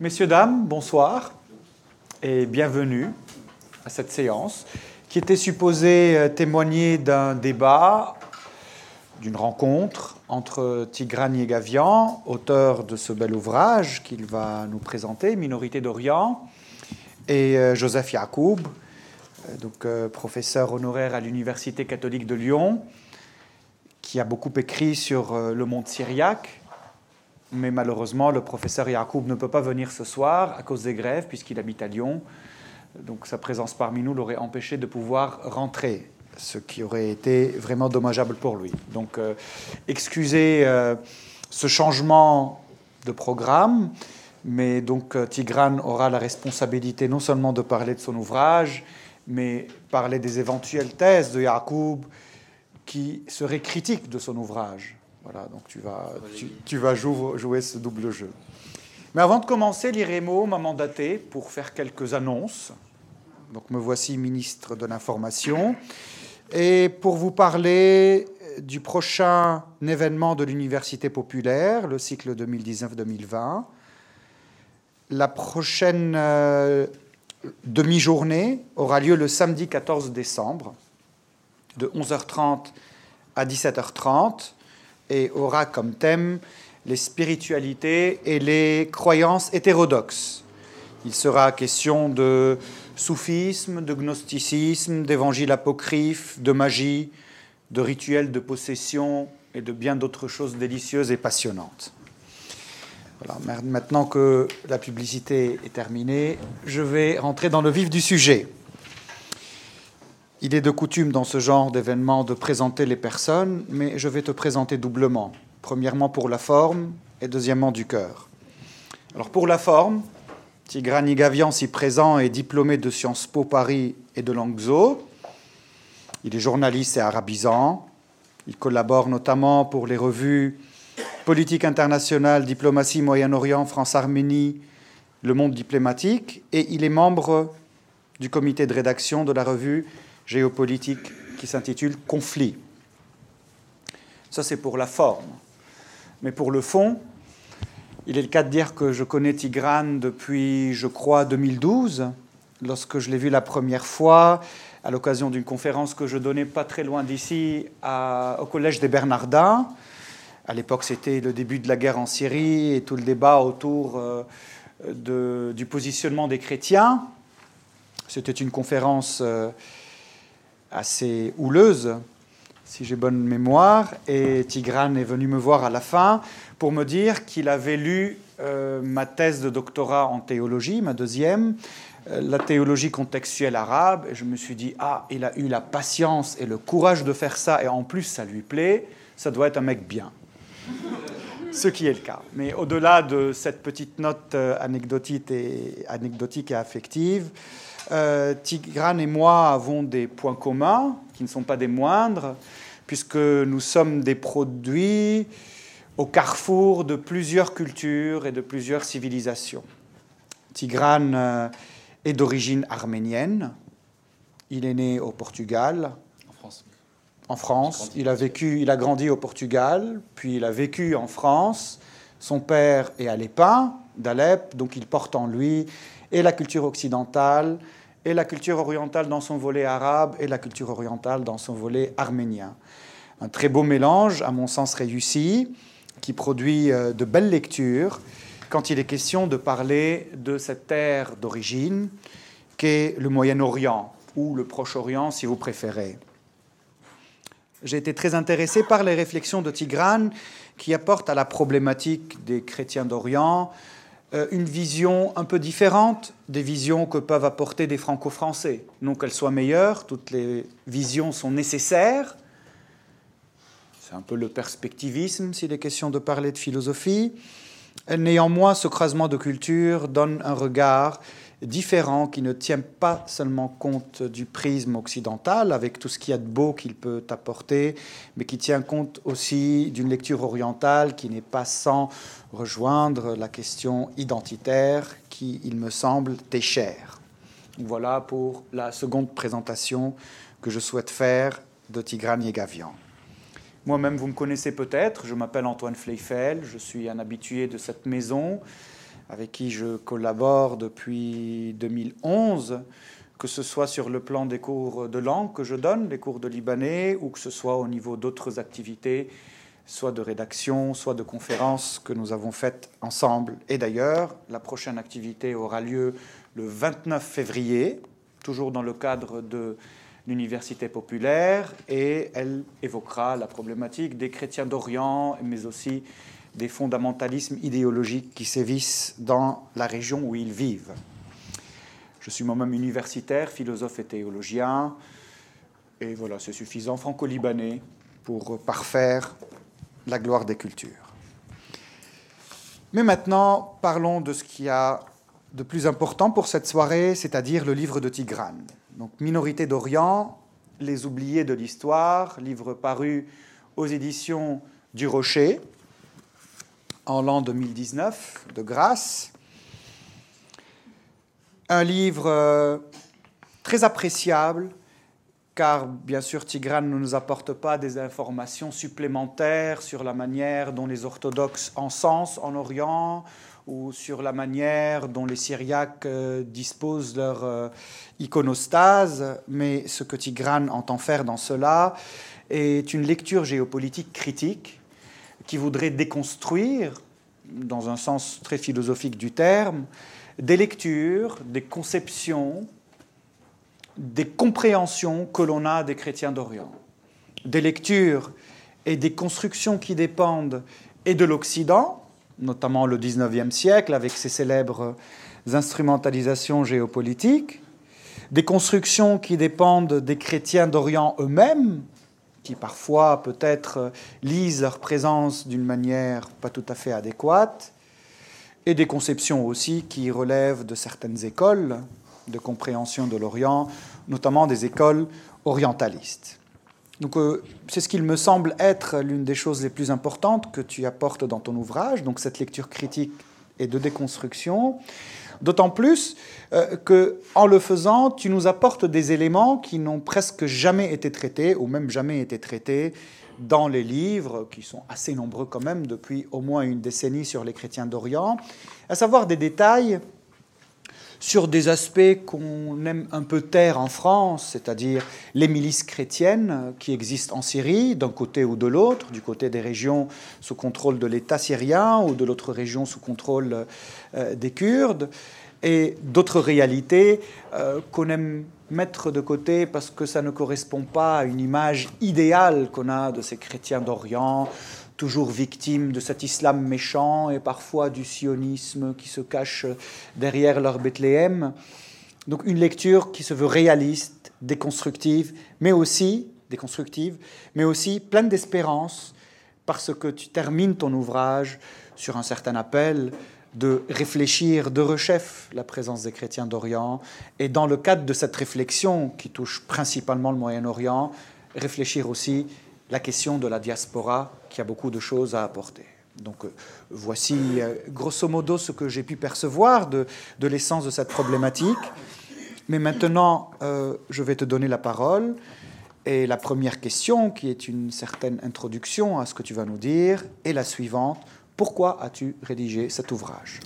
Messieurs, dames, bonsoir et bienvenue à cette séance qui était supposée euh, témoigner d'un débat, d'une rencontre entre Tigran Yegavian, auteur de ce bel ouvrage qu'il va nous présenter, Minorité d'Orient, et euh, Joseph Yacoub, euh, professeur honoraire à l'Université catholique de Lyon, qui a beaucoup écrit sur le monde syriaque, mais malheureusement, le professeur Yacoub ne peut pas venir ce soir à cause des grèves, puisqu'il habite à Lyon. Donc sa présence parmi nous l'aurait empêché de pouvoir rentrer, ce qui aurait été vraiment dommageable pour lui. Donc euh, excusez euh, ce changement de programme, mais donc euh, Tigran aura la responsabilité non seulement de parler de son ouvrage, mais parler des éventuelles thèses de Yacoub qui seraient critiques de son ouvrage. Voilà, donc tu vas, tu, vas jouer, ce double jeu. Mais avant de commencer, l'IREMO m'a mandaté pour faire quelques annonces. Donc me voici ministre de l'Information. Et pour vous parler du prochain événement de l'Université populaire, le cycle 2019-2020. La prochaine euh, demi-journée aura lieu le samedi 14 décembre, de 11h30 à 17h30 et aura comme thème les spiritualités et les croyances hétérodoxes. Il sera question de soufisme, de gnosticisme, d'évangile apocryphe, de magie, de rituels de possession et de bien d'autres choses délicieuses et passionnantes. maintenant que la publicité est terminée, je vais rentrer dans le vif du sujet. Il est de coutume dans ce genre d'événement de présenter les personnes, mais je vais te présenter doublement. Premièrement pour la forme et deuxièmement du cœur. Alors pour la forme, Tigrani Gavian, si présent, est diplômé de Sciences Po Paris et de Langzo. Il est journaliste et arabisant. Il collabore notamment pour les revues Politique internationale, Diplomatie Moyen-Orient, France-Arménie, Le Monde diplomatique, et il est membre du comité de rédaction de la revue géopolitique qui s'intitule Conflit. Ça, c'est pour la forme. Mais pour le fond, il est le cas de dire que je connais Tigran depuis, je crois, 2012, lorsque je l'ai vu la première fois à l'occasion d'une conférence que je donnais pas très loin d'ici au Collège des Bernardins. À l'époque, c'était le début de la guerre en Syrie et tout le débat autour euh, du positionnement des chrétiens. C'était une conférence euh, assez houleuse, si j'ai bonne mémoire, et Tigran est venu me voir à la fin pour me dire qu'il avait lu euh, ma thèse de doctorat en théologie, ma deuxième, euh, la théologie contextuelle arabe, et je me suis dit, ah, il a eu la patience et le courage de faire ça, et en plus ça lui plaît, ça doit être un mec bien. Ce qui est le cas. Mais au-delà de cette petite note euh, anecdotique et affective, euh, Tigran et moi avons des points communs qui ne sont pas des moindres, puisque nous sommes des produits au carrefour de plusieurs cultures et de plusieurs civilisations. Tigran euh, est d'origine arménienne. Il est né au Portugal. En France. En France. Il a vécu, il a grandi au Portugal, puis il a vécu en France. Son père est alépin d'Alep, donc il porte en lui et la culture occidentale et la culture orientale dans son volet arabe et la culture orientale dans son volet arménien. Un très beau mélange, à mon sens réussi, qui produit euh, de belles lectures quand il est question de parler de cette terre d'origine qu'est le Moyen-Orient, ou le Proche-Orient si vous préférez. J'ai été très intéressé par les réflexions de Tigran qui apportent à la problématique des chrétiens d'Orient une vision un peu différente des visions que peuvent apporter des franco-français. Non qu'elles soient meilleures, toutes les visions sont nécessaires. C'est un peu le perspectivisme s'il est question de parler de philosophie. Néanmoins, ce croisement de cultures donne un regard différent qui ne tient pas seulement compte du prisme occidental, avec tout ce qu'il y a de beau qu'il peut apporter, mais qui tient compte aussi d'une lecture orientale qui n'est pas sans rejoindre la question identitaire qui, il me semble, t'est chère. Voilà pour la seconde présentation que je souhaite faire de Tigran Yegavian. Moi-même, vous me connaissez peut-être, je m'appelle Antoine Fleifel, je suis un habitué de cette maison. Avec qui je collabore depuis 2011, que ce soit sur le plan des cours de langue que je donne, les cours de libanais, ou que ce soit au niveau d'autres activités, soit de rédaction, soit de conférences que nous avons faites ensemble. Et d'ailleurs, la prochaine activité aura lieu le 29 février, toujours dans le cadre de l'université populaire, et elle évoquera la problématique des chrétiens d'Orient, mais aussi des fondamentalismes idéologiques qui sévissent dans la région où ils vivent. Je suis moi-même universitaire, philosophe et théologien, et voilà, c'est suffisant, franco-libanais, pour parfaire la gloire des cultures. Mais maintenant, parlons de ce qu'il y a de plus important pour cette soirée, c'est-à-dire le livre de Tigrane. Donc, Minorité d'Orient, Les oubliés de l'histoire, livre paru aux éditions du Rocher en l'an 2019, de grâce. Un livre euh, très appréciable, car bien sûr Tigrane ne nous apporte pas des informations supplémentaires sur la manière dont les orthodoxes encensent en Orient ou sur la manière dont les Syriaques euh, disposent leur euh, iconostase, mais ce que Tigrane entend faire dans cela est une lecture géopolitique critique qui voudrait déconstruire, dans un sens très philosophique du terme, des lectures, des conceptions, des compréhensions que l'on a des chrétiens d'Orient. Des lectures et des constructions qui dépendent et de l'Occident, notamment le XIXe siècle avec ses célèbres instrumentalisations géopolitiques, des constructions qui dépendent des chrétiens d'Orient eux-mêmes, qui parfois peut-être lisent leur présence d'une manière pas tout à fait adéquate, et des conceptions aussi qui relèvent de certaines écoles de compréhension de l'Orient, notamment des écoles orientalistes. Donc euh, c'est ce qu'il me semble être l'une des choses les plus importantes que tu apportes dans ton ouvrage, donc cette lecture critique et de déconstruction. D'autant plus euh, que, en le faisant, tu nous apportes des éléments qui n'ont presque jamais été traités, ou même jamais été traités, dans les livres, qui sont assez nombreux quand même depuis au moins une décennie sur les chrétiens d'Orient, à savoir des détails sur des aspects qu'on aime un peu taire en France, c'est-à-dire les milices chrétiennes qui existent en Syrie, d'un côté ou de l'autre, du côté des régions sous contrôle de l'État syrien ou de l'autre région sous contrôle euh, des Kurdes, et d'autres réalités euh, qu'on aime mettre de côté parce que ça ne correspond pas à une image idéale qu'on a de ces chrétiens d'Orient, toujours victimes de cet islam méchant et parfois du sionisme qui se cache derrière leur Bethléem. Donc une lecture qui se veut réaliste, déconstructive, mais aussi déconstructive, mais aussi pleine d'espérance parce que tu termines ton ouvrage sur un certain appel de réfléchir de rechef la présence des chrétiens d'Orient et dans le cadre de cette réflexion qui touche principalement le Moyen-Orient, réfléchir aussi la question de la diaspora qui a beaucoup de choses à apporter. Donc euh, voici euh, grosso modo ce que j'ai pu percevoir de, l'essence de cette problématique. Mais maintenant, euh, je vais te donner la parole. Et la première question, qui est une certaine introduction à ce que tu vas nous dire, est la suivante. Pourquoi as-tu rédigé cet ouvrage?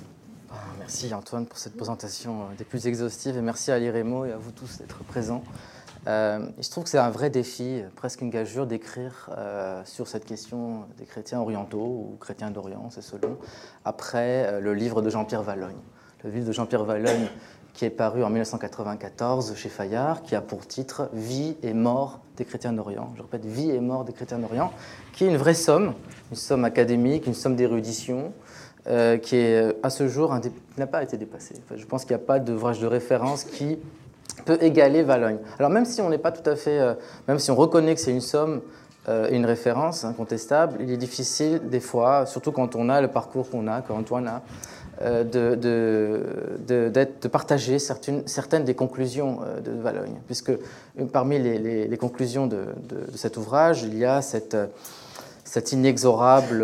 Ah, Merci Antoine pour cette présentation des plus exhaustives et merci à l'IREMO et à vous tous d'être présents. Euh, se trouve que c'est un vrai défi, presque une gageure, d'écrire euh, sur cette question des chrétiens orientaux ou chrétiens d'Orient, c'est selon, après euh, le livre de Jean-Pierre Vallogne. Le livre de Jean-Pierre Vallogne qui est paru en 1994 chez Fayard, qui a pour titre Vie et mort des chrétiens d'Orient. Je répète, Vie et mort des chrétiens d'Orient, qui est une vraie somme, une somme académique, une somme d'érudition, qui est à ce jour n'a pas été dépassée. je pense qu'il n'y a pas d'ouvrage de référence qui peut égaler Valogne. Alors même si on n'est pas tout à fait, euh, même si on reconnaît que c'est une somme euh, une référence incontestable, il est difficile des fois, surtout quand on a le parcours qu'on a, qu'Antoine a, euh, de, partager certaines, des conclusions de Valogne. Puisque parmi les, conclusions de, cet ouvrage, il y a cette, inexorable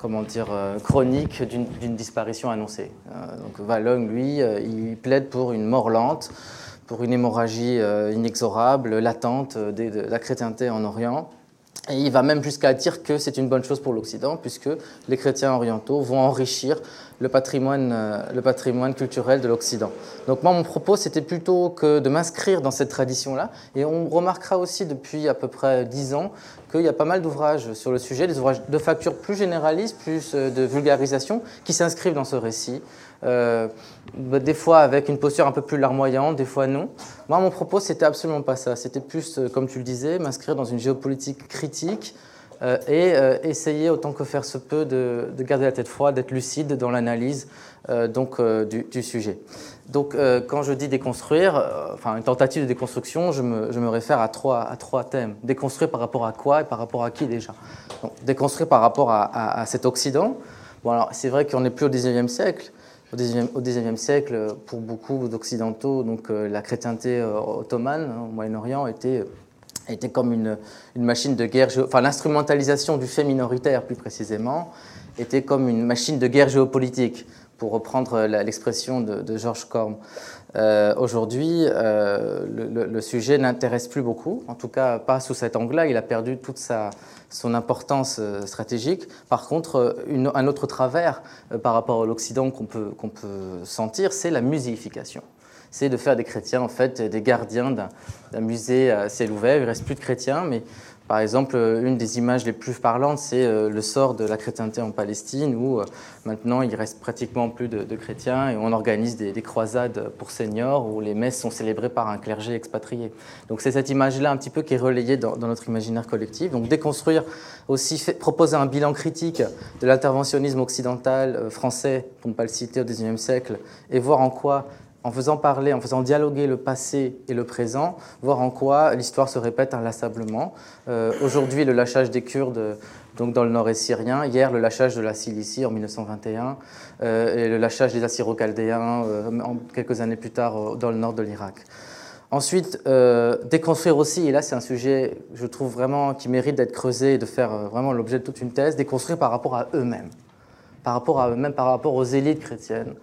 comment dire, euh, chronique d'une disparition annoncée. Euh, donc Vallon, lui, euh, il plaide pour une mort lente, pour une hémorragie inexorable, latente de, la chrétienté en Orient. Et il va même jusqu'à dire que c'est une bonne chose pour l'Occident, puisque les chrétiens orientaux vont enrichir le patrimoine, euh, le patrimoine culturel de l'Occident. Donc moi, mon propos, c'était plutôt que de m'inscrire dans cette tradition-là. Et on remarquera aussi depuis à peu près dix ans qu'il y a pas mal d'ouvrages sur le sujet, des ouvrages de facture plus généralistes, plus euh, de vulgarisation, qui s'inscrivent dans ce récit. Euh, des fois avec une posture un peu plus larmoyante, des fois non. Moi, mon propos, c'était absolument pas ça. C'était plus, euh, comme tu le disais, m'inscrire dans une géopolitique critique euh, et essayer autant que faire se peut de, garder la tête froide, d'être lucide dans l'analyse donc du, sujet. Donc, quand je dis déconstruire, enfin une tentative de déconstruction, je me, réfère à trois, thèmes. Déconstruire par rapport à quoi et par rapport à qui déjà? Déconstruire par rapport à, à cet Occident. Bon, alors c'est vrai qu'on n'est plus au 19e siècle, au XIXe siècle, pour beaucoup d'Occidentaux, donc euh, la chrétienté euh, ottomane hein, au Moyen-Orient était, était comme une, machine de guerre, enfin l'instrumentalisation du fait minoritaire plus précisément, était comme une machine de guerre géopolitique, pour reprendre l'expression de, de, Georges Corm. Euh, Aujourd'hui, euh, le, sujet n'intéresse plus beaucoup, en tout cas pas sous cet angle-là, il a perdu toute sa, son importance euh, stratégique. Par contre, un autre travers par rapport à l'Occident qu'on peut, peut sentir, c'est la muséification. C'est de faire des chrétiens, en fait, des gardiens d'un musée à ciel ouvert. Il ne reste plus de chrétiens, mais par exemple, euh, une des images les plus parlantes, c'est euh, le sort de la chrétienté en Palestine, où euh, maintenant il reste pratiquement plus de, chrétiens et on organise des, croisades pour seniors où les messes sont célébrées par un clergé expatrié. Donc c'est cette image-là un petit peu qui est relayée dans, notre imaginaire collectif. Donc déconstruire aussi, proposer un bilan critique de l'interventionnisme occidental français, pour ne pas le citer, au XIXe siècle, et voir en quoi en faisant parler, en faisant dialoguer le passé et le présent, voir en quoi l'histoire se répète inlassablement. Euh, aujourd'hui, le lâchage des Kurdes donc dans le nord-est syrien, hier, le lâchage de la Cilicie en 1921, euh, et le lâchage des Assyro-Chaldéens euh, quelques années plus tard dans le nord de l'Irak. Ensuite, déconstruire aussi, et là c'est un sujet, je trouve vraiment, qui mérite d'être creusé et de faire vraiment l'objet de toute une thèse, déconstruire par rapport à eux-mêmes, par rapport à eux-mêmes, par rapport aux élites chrétiennes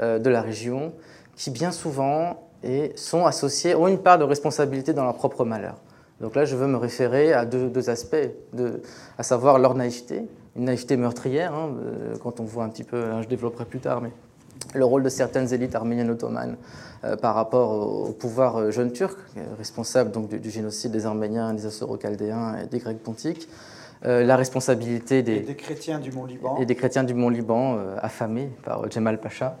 de la région, qui bien souvent sont associés, ont une part de responsabilité dans leur propre malheur. Donc là, je veux me référer à deux, aspects, à savoir leur naïveté, une naïveté meurtrière, hein, euh, quand on voit un petit peu, hein, je développerai plus tard, mais le rôle de certaines élites arméniennes ottomanes euh, par rapport au, pouvoir euh, jeune turc, responsable donc du, génocide des Arméniens, des Assyro-Chaldéens et des Grecs pontiques, la responsabilité des, des, chrétiens du Mont-Liban, et des chrétiens du Mont-Liban affamés par Djemal Pacha.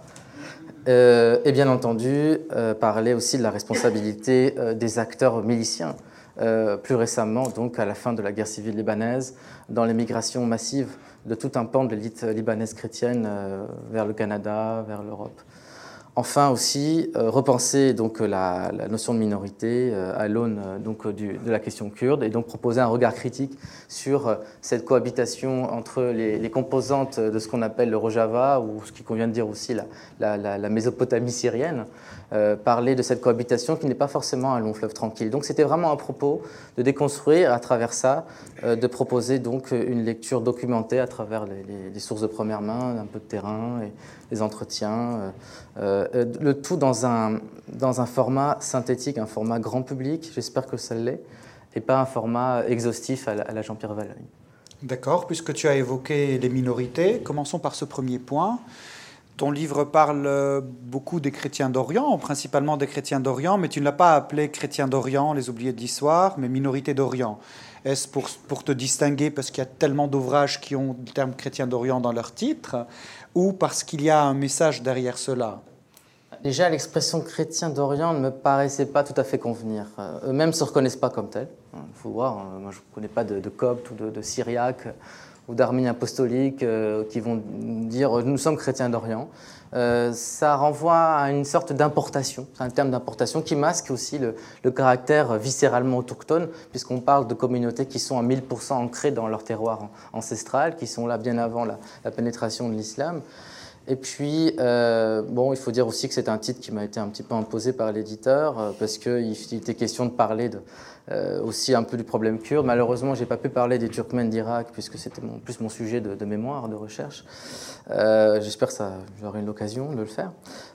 Euh, et bien entendu, euh, parler aussi de la responsabilité euh, des acteurs miliciens, plus récemment, donc à la fin de la guerre civile libanaise, dans l'émigration massive de tout un pan de l'élite libanaise chrétienne vers le Canada, vers l'Europe. Enfin aussi, euh, repenser donc la, notion de minorité euh, à l'aune euh, de la question kurde et donc proposer un regard critique sur cette cohabitation entre les, composantes de ce qu'on appelle le Rojava ou ce qui convient de dire aussi la Mésopotamie syrienne, parler de cette cohabitation qui n'est pas forcément un long fleuve tranquille. Donc c'était vraiment un propos de déconstruire à travers ça, de proposer donc une lecture documentée à travers les, sources de première main, un peu de terrain et les entretiens. Euh, le tout dans un, dans un format synthétique, un format grand public, j'espère que ça l'est, et pas un format exhaustif à la, Jean-Pierre Vallée. D'accord, puisque tu as évoqué les minorités, commençons par ce premier point. Ton livre parle beaucoup des chrétiens d'Orient, principalement des chrétiens d'Orient, mais tu ne l'as pas appelé chrétiens d'Orient, les oubliés de l'histoire, mais minorités d'Orient. Est-ce pour, te distinguer parce qu'il y a tellement d'ouvrages qui ont le terme chrétien d'Orient dans leur titre, ou parce qu'il y a un message derrière cela? Déjà, l'expression chrétien d'Orient ne me paraissait pas tout à fait convenir. Euh, eux-mêmes ne se reconnaissent pas comme tels. Il faut voir, hein, moi je ne connais pas de, de coptes ou de, de ou d'arméniens apostoliques euh, qui vont dire nous sommes chrétiens d'Orient. Euh, ça renvoie à une sorte d'importation, c'est un terme d'importation qui masque aussi le, caractère viscéralement autochtone, puisqu'on parle de communautés qui sont à 1000% ancrées dans leur terroir ancestral, qui sont là bien avant la, la pénétration de l'islam. Et puis, euh, bon, il faut dire aussi que c'est un titre qui m'a été un petit peu imposé par l'éditeur, euh, parce qu'il était question de parler euh, aussi un peu du problème kurde. Malheureusement, je n'ai pas pu parler des Turkmènes d'Irak, puisque c'était plus mon sujet de, mémoire, de recherche. J'espère que j'aurai une occasion de le faire.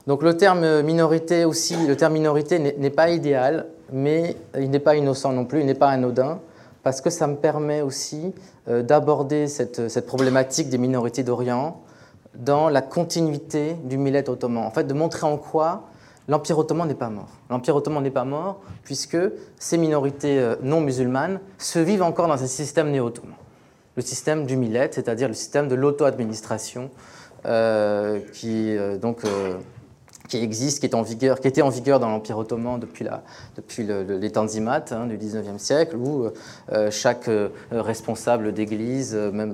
Donc le terme minorité aussi, le terme minorité n'est pas idéal, mais il n'est pas innocent non plus, il n'est pas anodin. parce que ça me permet aussi d'aborder cette, problématique des minorités d'Orient dans la continuité du millet ottoman. En fait, de montrer en quoi l'Empire ottoman n'est pas mort. L'Empire ottoman n'est pas mort puisque ces minorités non musulmanes se vivent encore dans un système néo-ottoman. Le système du millet, c'est-à-dire le système de l'auto-administration qui donc qui existe, qui, était en vigueur dans l'Empire ottoman depuis, les Tanzimat hein, du 19e siècle, où euh, chaque euh, responsable d'église, euh, même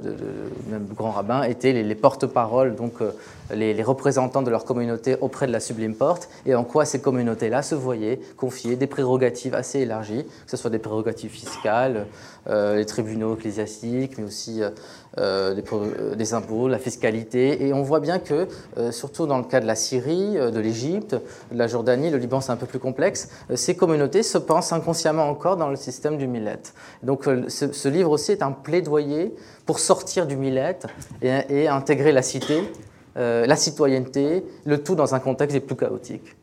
grand rabbin, était les, porte-paroles, donc les, les, représentants de leur communauté auprès de la sublime porte, et en quoi ces communautés-là se voyaient confier des prérogatives assez élargies, que ce soit des prérogatives fiscales, les tribunaux ecclésiastiques, mais aussi euh, euh, des, impôts, la fiscalité. Et on voit bien que, euh, surtout dans le cas de la Syrie, de l'Égypte, de la Jordanie, le Liban c'est un peu plus complexe, ces communautés se pensent inconsciemment encore dans le système du millet. Donc ce, livre aussi est un plaidoyer pour sortir du millet et, intégrer la cité, la citoyenneté, le tout dans un contexte des plus chaotiques.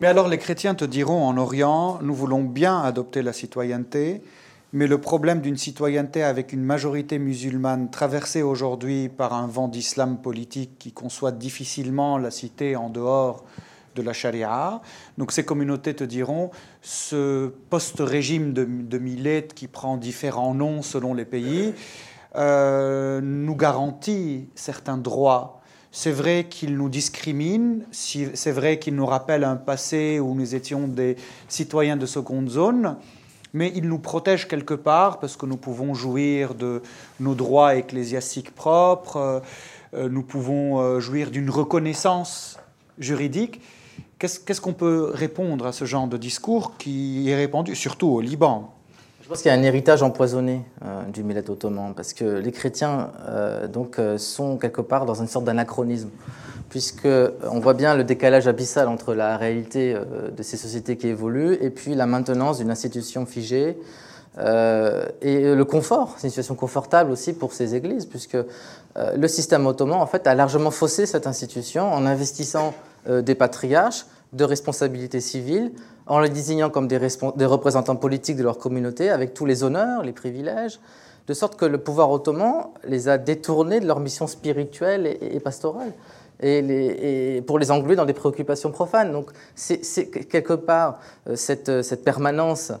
Mais alors les chrétiens te diront en Orient, nous voulons bien adopter la citoyenneté, mais le problème d'une citoyenneté avec une majorité musulmane traversée aujourd'hui par un vent d'islam politique qui conçoit difficilement la cité en dehors de la charia. Donc ces communautés te diront, ce post-régime de, de Millet qui prend différents noms selon les pays, euh, nous garantit certains droits. C'est vrai qu'il nous discrimine, c'est vrai qu'il nous rappelle un passé où nous étions des citoyens de seconde zone, mais il nous protège quelque part parce que nous pouvons jouir de nos droits ecclésiastiques propres, euh, nous pouvons euh, jouir d'une reconnaissance juridique. Qu'est-ce qu'on peut répondre à ce genre de discours qui est répandu surtout au Liban? Pense qu'il y a un héritage empoisonné euh, du millet ottoman, parce que les chrétiens donc, sont quelque part dans une sorte d'anachronisme puisqu'on voit bien le décalage abyssal entre la réalité euh, de ces sociétés qui évoluent et puis la maintenance d'une institution figée. Euh, et le confort, c'est une situation confortable aussi pour ces églises, puisque euh, le système ottoman en fait, a largement faussé cette institution en investissant des patriarches de responsabilités civiles, en les désignant comme des, représentants politiques de leur communauté, avec tous les honneurs, les privilèges, de sorte que le pouvoir ottoman les a détournés de leur mission spirituelle et pastorale et, pour les engluer dans des préoccupations profanes. Donc, c'est quelque part euh, cette, euh, cette permanence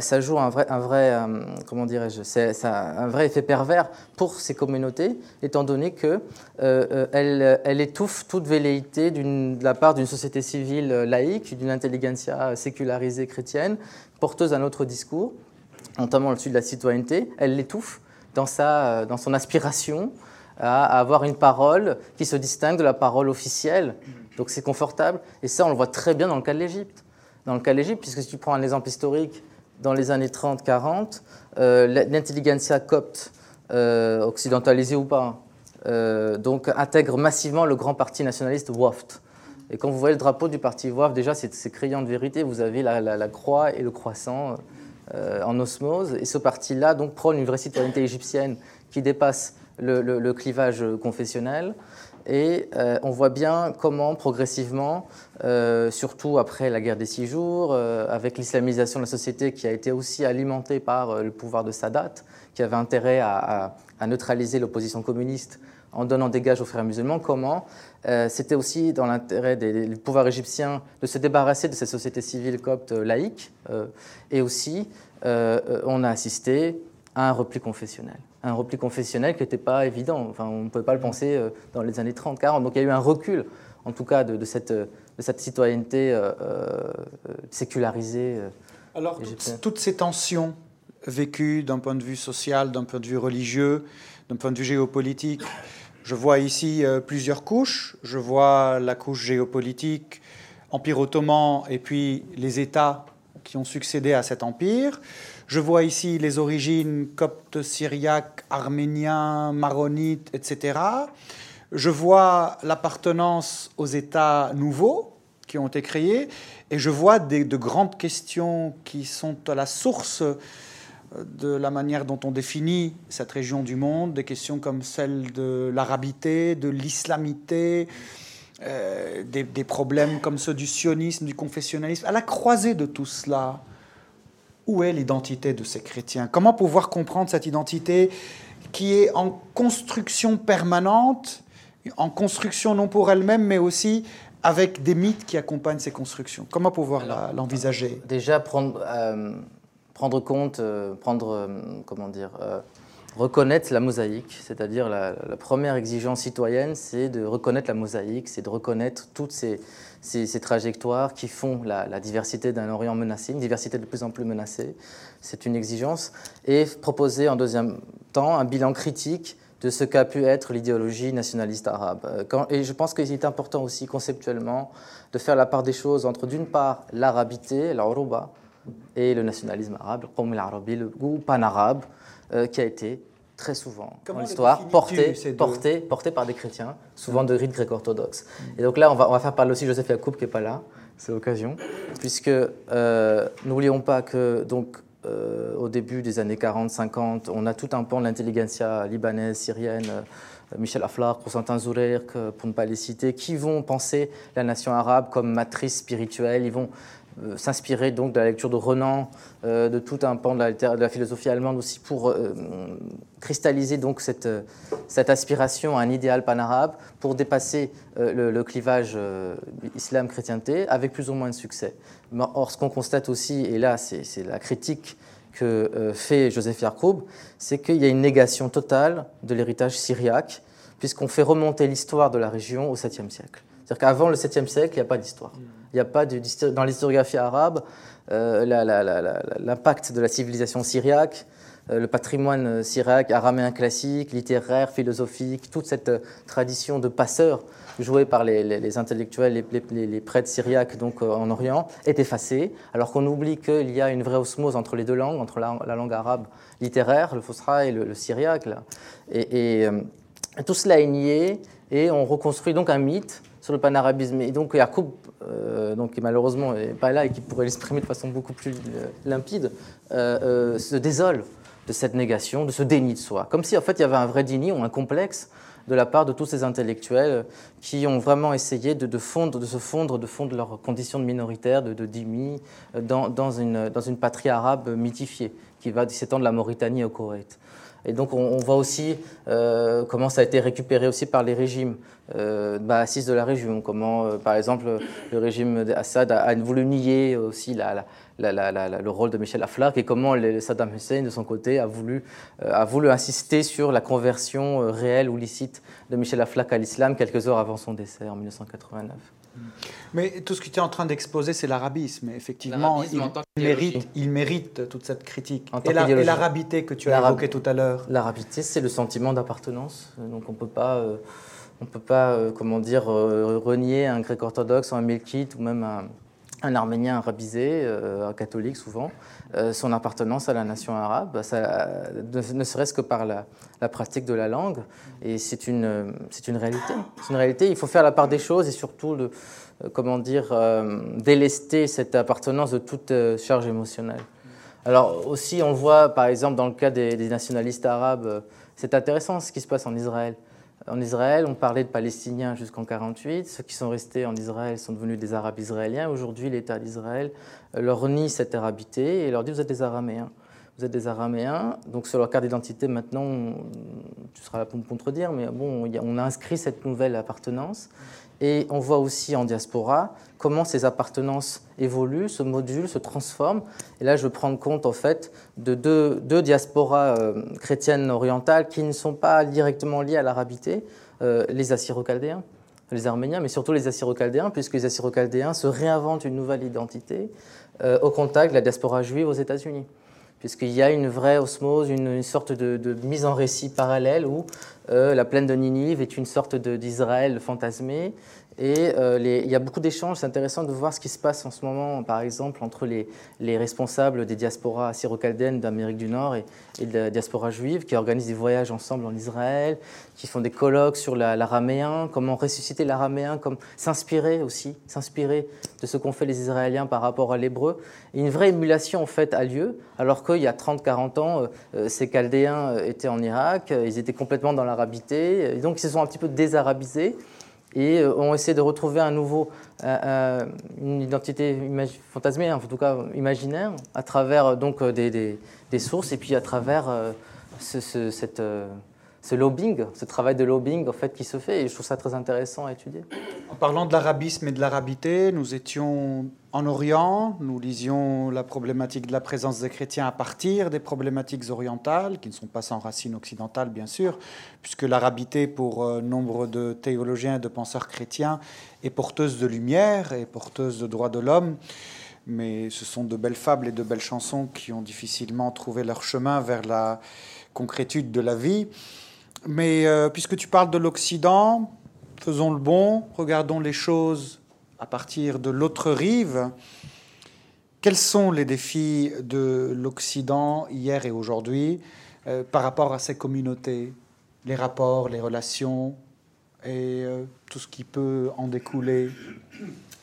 ça joue un vrai, un vrai comment dirais-je, c'est un vrai effet pervers pour ces communautés, étant donné que elle, elle, étouffe toute velléité de la part d'une société civile laïque, d'une intelligentsia sécularisée chrétienne, porteuse d'un autre discours, notamment celui de la citoyenneté. Elle l'étouffe dans, dans son aspiration à avoir une parole qui se distingue de la parole officielle. Donc c'est confortable. Et ça, on le voit très bien dans le cas de l'Égypte. Dans le cas de l'Égypte, puisque si tu prends un exemple historique, dans les années 30-40, euh, l'intelligentsia copte, euh, occidentalisée ou pas, euh, donc intègre massivement le grand parti nationaliste WAFT. Et quand vous voyez le drapeau du parti WAFT, déjà c'est criant de vérité, vous avez la, la croix et le croissant en osmose. Et ce parti-là donc prône une vraie citoyenneté égyptienne qui dépasse le, clivage confessionnel. Et euh, on voit bien comment progressivement, euh, surtout après la guerre des six jours, euh, avec l'islamisation de la société qui a été aussi alimentée par le pouvoir de Sadat, qui avait intérêt à, neutraliser l'opposition communiste en donnant des gages aux frères musulmans, comment c'était aussi dans l'intérêt du pouvoir égyptien de se débarrasser de cette société civile copte laïque. et aussi, on a assisté à un repli confessionnel un repli confessionnel qui n'était pas évident. Enfin, on ne pouvait pas le penser euh, dans les années 30, 40. Donc il y a eu un recul, en tout cas, de, cette, de cette, citoyenneté euh, euh, sécularisée. Alors, toutes, ces tensions vécues d'un point de vue social, d'un point de vue religieux, d'un point de vue géopolitique, je vois ici plusieurs couches. Je vois la couche géopolitique, Empire ottoman, et puis les États qui ont succédé à cet empire. Je vois ici les origines coptes, syriaques, arméniens, maronites, etc. Je vois l'appartenance aux États nouveaux qui ont été créés et je vois des, de grandes questions qui sont à la source de la manière dont on définit cette région du monde, des questions comme celle de l'arabité, de l'islamité, euh, des, problèmes comme ceux du sionisme, du confessionnalisme. À la croisée de tout cela, où est l'identité de ces chrétiens? Comment pouvoir comprendre cette identité qui est en construction permanente, en construction non pour elle-même, mais aussi avec des mythes qui accompagnent ces constructions? Comment pouvoir l'envisager? Déjà, prendre, euh, prendre compte, euh, prendre, euh, comment dire, reconnaître la mosaïque, c'est-à-dire la, première exigence citoyenne, c'est de reconnaître la mosaïque, c'est de reconnaître toutes ces, trajectoires qui font la, diversité d'un Orient menacé, une diversité de plus en plus menacée. C'est une exigence. Et proposer en deuxième temps un bilan critique de ce qu'a pu être l'idéologie nationaliste arabe. Euh, et je pense qu'il est important aussi conceptuellement de faire la part des choses entre d'une part l'arabité, l'Aruba, et le nationalisme arabe, le goût pan-arabe, euh, qui a été très souvent dans l'histoire porté, porté, porté par des chrétiens, souvent de rite grec-orthodoxe. Et donc là, on va, on va faire parler aussi Joseph Yacoub qui n'est pas là, c'est l'occasion, puisque euh, n'oublions pas que donc, euh, au début des années 40-50, on a tout un pan de l'intelligentsia libanaise, syrienne, Michel Aflaq, Constantin Zourir, pour ne pas les citer, qui vont penser la nation arabe comme matrice spirituelle, ils vont s'inspirer donc de la lecture de Renan, euh, de tout un pan de la, philosophie allemande aussi pour euh, cristalliser donc cette, cette, aspiration à un idéal pan-arabe pour dépasser le, clivage islam-chrétienté avec plus ou moins de succès. Or, ce qu'on constate aussi, et là c'est la critique que fait Joseph Yarkoub, c'est qu'il y a une négation totale de l'héritage syriaque, puisqu'on fait remonter l'histoire de la région au 7e siècle. C'est-à-dire qu'avant le 7e siècle, il n'y a pas d'histoire. Il n'y a pas dans l'historiographie arabe, euh, l'impact de la civilisation syriaque, euh, le patrimoine syriaque, araméen classique, littéraire, philosophique, toute cette euh, tradition de passeurs jouée par les, intellectuels, les, prêtres syriaques donc, en Orient, est effacée, alors qu'on oublie qu'il y a une vraie osmose entre les deux langues, entre la, langue arabe littéraire, le fosra, et le, syriaque. Et, et tout cela est nié, et on reconstruit donc un mythe sur le panarabisme. Et donc Yacoub, euh, donc, qui malheureusement n'est pas là et qui pourrait l'exprimer de façon beaucoup plus euh, limpide, euh, se désole de cette négation, de ce déni de soi. Comme si en fait il y avait un vrai déni ou un complexe de la part de tous ces intellectuels qui ont vraiment essayé de, fondre, de se fondre, de fondre leurs conditions de minoritaire, de, de dhimmi, dans, une, dans une patrie arabe mythifiée qui va s'étendre de la Mauritanie au Koweït. Et donc on, voit aussi euh, comment ça a été récupéré aussi par les régimes euh, bah, de la région, comment euh, par exemple le régime d'Assad a, voulu nier aussi le rôle de Michel Aflaq et comment Saddam Hussein de son côté a voulu, euh, a voulu insister sur la conversion réelle ou licite de Michel Aflaq à l'islam quelques heures avant son décès en 1989. Mais tout ce que tu es en train d'exposer, c'est l'arabisme. Effectivement, il, mérite, il mérite toute cette critique. Et l'arabité que tu as évoqué tout à l'heure. L'arabité, c'est le sentiment d'appartenance. Donc on peut pas, euh, on peut pas, euh, comment dire, euh, renier un grec orthodoxe ou un melkite ou même un, un arménien arabisé, un catholique souvent, son appartenance à la nation arabe, ne, serait-ce que par la, pratique de la langue. Et c'est une, c'est une réalité. C'est une réalité. Il faut faire la part des choses et surtout euh, comment dire, euh, délester cette appartenance de toute euh, charge émotionnelle. Alors aussi, on voit par exemple dans le cas des, nationalistes arabes, c'est intéressant ce qui se passe en Israël. En Israël, on parlait de Palestiniens jusqu'en 48. Ceux qui sont restés en Israël sont devenus des Arabes israéliens. Aujourd'hui, l'État d'Israël leur nie cette arabité et leur dit vous êtes des Araméens. Vous êtes des Araméens. Donc sur leur carte d'identité, maintenant, tu seras là pour me contredire, mais bon, on a inscrit cette nouvelle appartenance. Et on voit aussi en diaspora comment ces appartenances évoluent, se modulent, se transforment. Et là, je veux prendre compte en fait de deux, diasporas euh, chrétiennes orientales qui ne sont pas directement liées à l'arabité, euh, les assyro-chaldéens, les arméniens, mais surtout les assyro-chaldéens, puisque les assyro-chaldéens se réinventent une nouvelle identité euh, au contact de la diaspora juive aux États-Unis puisqu'il y a une vraie osmose, une, sorte de, mise en récit parallèle où la plaine de Ninive est une sorte d'Israël fantasmé et euh, il y a beaucoup d'échanges. C'est intéressant de voir ce qui se passe en ce moment, par exemple, entre les, les responsables des diasporas syro-chaldéennes d'Amérique du Nord et, de la diaspora juive, qui organisent des voyages ensemble en Israël, qui font des colloques sur l'araméen, comment ressusciter l'araméen, s'inspirer aussi, s'inspirer de ce qu'ont fait les Israéliens par rapport à l'hébreu. Une vraie émulation, en fait, a lieu, alors qu'il y a 30-40 ans, euh, ces Chaldéens étaient en Irak, ils étaient complètement dans l'arabité, donc ils se sont un petit peu désarabisés. Et ont essayé de retrouver un nouveau, une identité fantasmée, en tout cas imaginaire, à travers donc des, sources et puis à travers ce lobbying, ce travail de lobbying en fait qui se fait et je trouve ça très intéressant à étudier. En parlant de l'arabisme et de l'arabité, nous étions en Orient, nous lisions la problématique de la présence des chrétiens à partir des problématiques orientales, qui ne sont pas sans racines occidentales bien sûr, puisque l'arabité pour euh, nombre de théologiens et de penseurs chrétiens est porteuse de lumière et porteuse de droits de l'homme mais ce sont de belles fables et de belles chansons qui ont difficilement trouvé leur chemin vers la concrétude de la vie. Mais euh, puisque tu parles de l'Occident, faisons le bon, regardons les choses à partir de l'autre rive. Quels sont les défis de l'Occident hier et aujourd'hui euh, par rapport à ces communautés Les rapports, les relations et euh, tout ce qui peut en découler?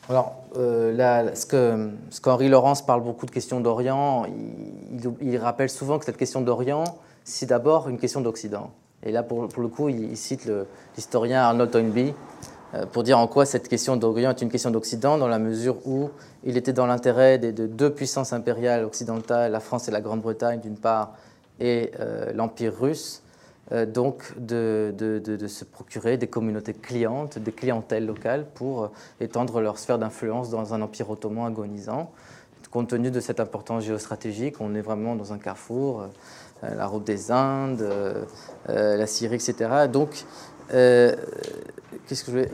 Alors, là, ce qu'Henri ce qu'Henri Laurence parle beaucoup de questions d'Orient, il, il, rappelle souvent que cette question d'Orient, c'est d'abord une question d'Occident. Et là, pour, le coup, il, cite l'historien Arnold Toynbee euh, pour dire en quoi cette question d'Orient est une question d'Occident, dans la mesure où il était dans l'intérêt de deux puissances impériales occidentales, la France et la Grande-Bretagne d'une part, et euh, l'Empire russe, euh, donc de, se procurer des communautés clientes, des clientèles locales pour étendre leur sphère d'influence dans un empire ottoman agonisant. Compte tenu de cette importance géostratégique, on est vraiment dans un carrefour. Euh, la route des Indes, euh, euh, la Syrie, etc. Donc, que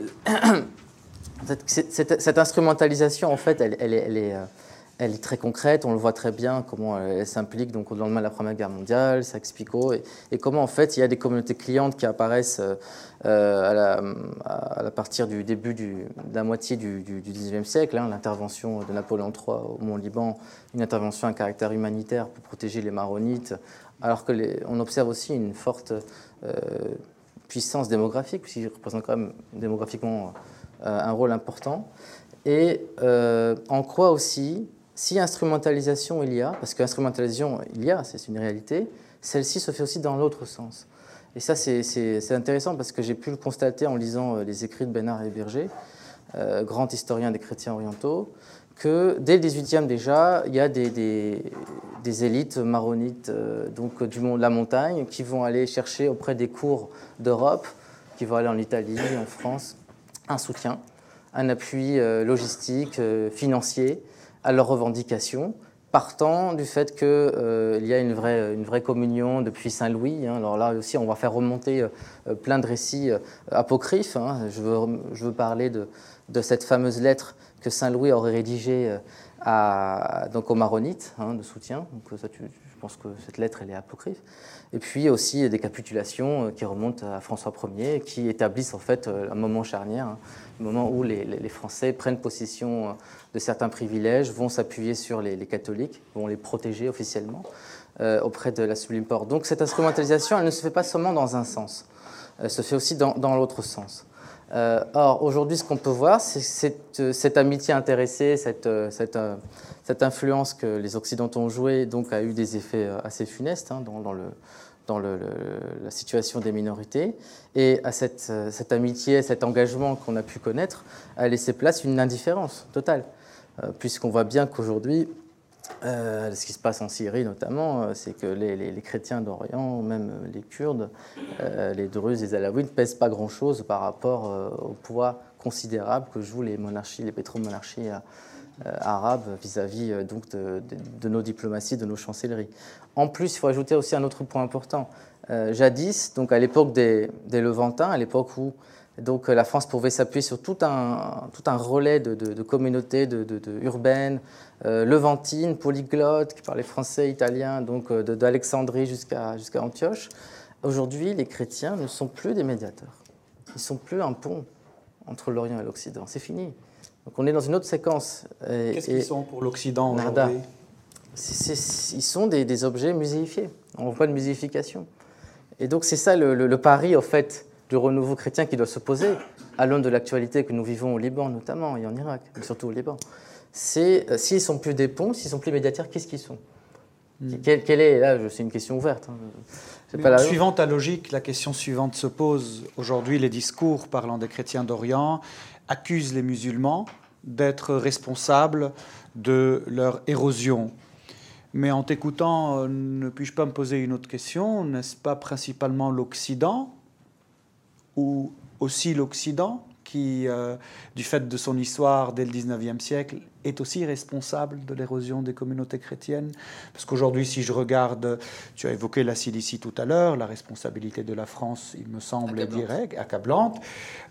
cette, instrumentalisation, en fait, elle, elle, est très concrète, on le voit très bien comment elle s'implique. Donc au lendemain de la Première Guerre mondiale, Saxe Picot, et, et, comment en fait il y a des communautés clientes qui apparaissent à, la, à, partir du début de la moitié du, du, XIXe siècle, hein, l'intervention de Napoléon III au Mont-Liban, une intervention à caractère humanitaire pour protéger les Maronites, alors qu'on observe aussi une forte euh, puissance démographique, puisqu'il représente quand même démographiquement euh, un rôle important. Et euh, en quoi aussi, si instrumentalisation il y a, parce qu'instrumentalisation il y a, c'est une réalité, celle-ci se fait aussi dans l'autre sens. Et ça, c'est intéressant parce que j'ai pu le constater en lisant les écrits de Bernard et Berger, grand historien des chrétiens orientaux, que dès le 18e déjà, il y a des, élites maronites euh, donc du monde de la montagne qui vont aller chercher auprès des cours d'Europe, qui vont aller en Italie, en France, un soutien, un appui euh, logistique, euh, financier à leurs revendications, partant du fait qu'il y a une vraie, communion depuis Saint-Louis. Hein. Alors là aussi, on va faire remonter plein de récits apocryphes. Hein. Je, veux, parler de cette fameuse lettre que Saint Louis aurait rédigé euh, à, donc aux Maronites hein, de soutien. Donc euh, ça, je pense que cette lettre elle est apocryphe. Et puis aussi des capitulations euh, qui remontent à François Ier, qui établissent en fait un moment charnière, hein, le moment où les, Français prennent possession de certains privilèges, vont s'appuyer sur les, catholiques, vont les protéger officiellement auprès de la Sublime Porte. Donc cette instrumentalisation, elle ne se fait pas seulement dans un sens, elle se fait aussi dans l'autre sens. Euh, or, aujourd'hui, ce qu'on peut voir, c'est cette, euh, cette, amitié intéressée, cette, euh, cette, influence que les Occidentaux ont jouée, donc a eu des effets assez funestes hein, dans, la situation des minorités. Et à cette, cette amitié, cet engagement qu'on a pu connaître, a laissé place une indifférence totale, puisqu'on voit bien qu'aujourd'hui, euh, ce qui se passe en Syrie notamment, euh, c'est que les, chrétiens d'Orient, même les Kurdes, euh, les Druzes, les Alaouites, ne pèsent pas grand-chose par rapport au poids considérable que jouent les monarchies, les pétromonarchies arabes vis-à-vis donc de, nos diplomaties, de nos chancelleries. En plus, il faut ajouter aussi un autre point important. jadis, donc à l'époque des, Levantins, à l'époque où donc la France pouvait s'appuyer sur tout un, tout un relais de, de, de communautés de, urbaines, euh, levantines, polyglottes, qui parlaient français, italien, donc euh, d'Alexandrie jusqu'à Antioche. Aujourd'hui, les chrétiens ne sont plus des médiateurs. Ils ne sont plus un pont entre l'Orient et l'Occident. C'est fini. Donc on est dans une autre séquence. Qu'est-ce qu'ils sont pour l'Occident aujourd'hui? Ils sont des, des, objets muséifiés. On voit de muséification. Et donc c'est ça le, le, le pari, au fait, du renouveau chrétien qui doit se poser à l'aune de l'actualité que nous vivons au Liban notamment et en Irak, mais surtout au Liban. C'est euh, s'ils sont plus des ponts, s'ils sont plus médiateurs, qu'est-ce qu'ils sont Hmm. Quelle, est, là, c'est une question ouverte. Hein. suivant ta logique, la question suivante se pose. Aujourd'hui, les discours parlant des chrétiens d'Orient accusent les musulmans d'être responsables de leur érosion. Mais en t'écoutant, euh, ne puis-je pas me poser une autre question? N'est-ce pas principalement l'Occident ou aussi l'Occident qui, euh, du fait de son histoire dès le 19e siècle, est aussi responsable de l'érosion des communautés chrétiennes. Parce qu'aujourd'hui, si je regarde, tu as évoqué la Cilicie tout à l'heure, la responsabilité de la France, il me semble, est directe, accablante.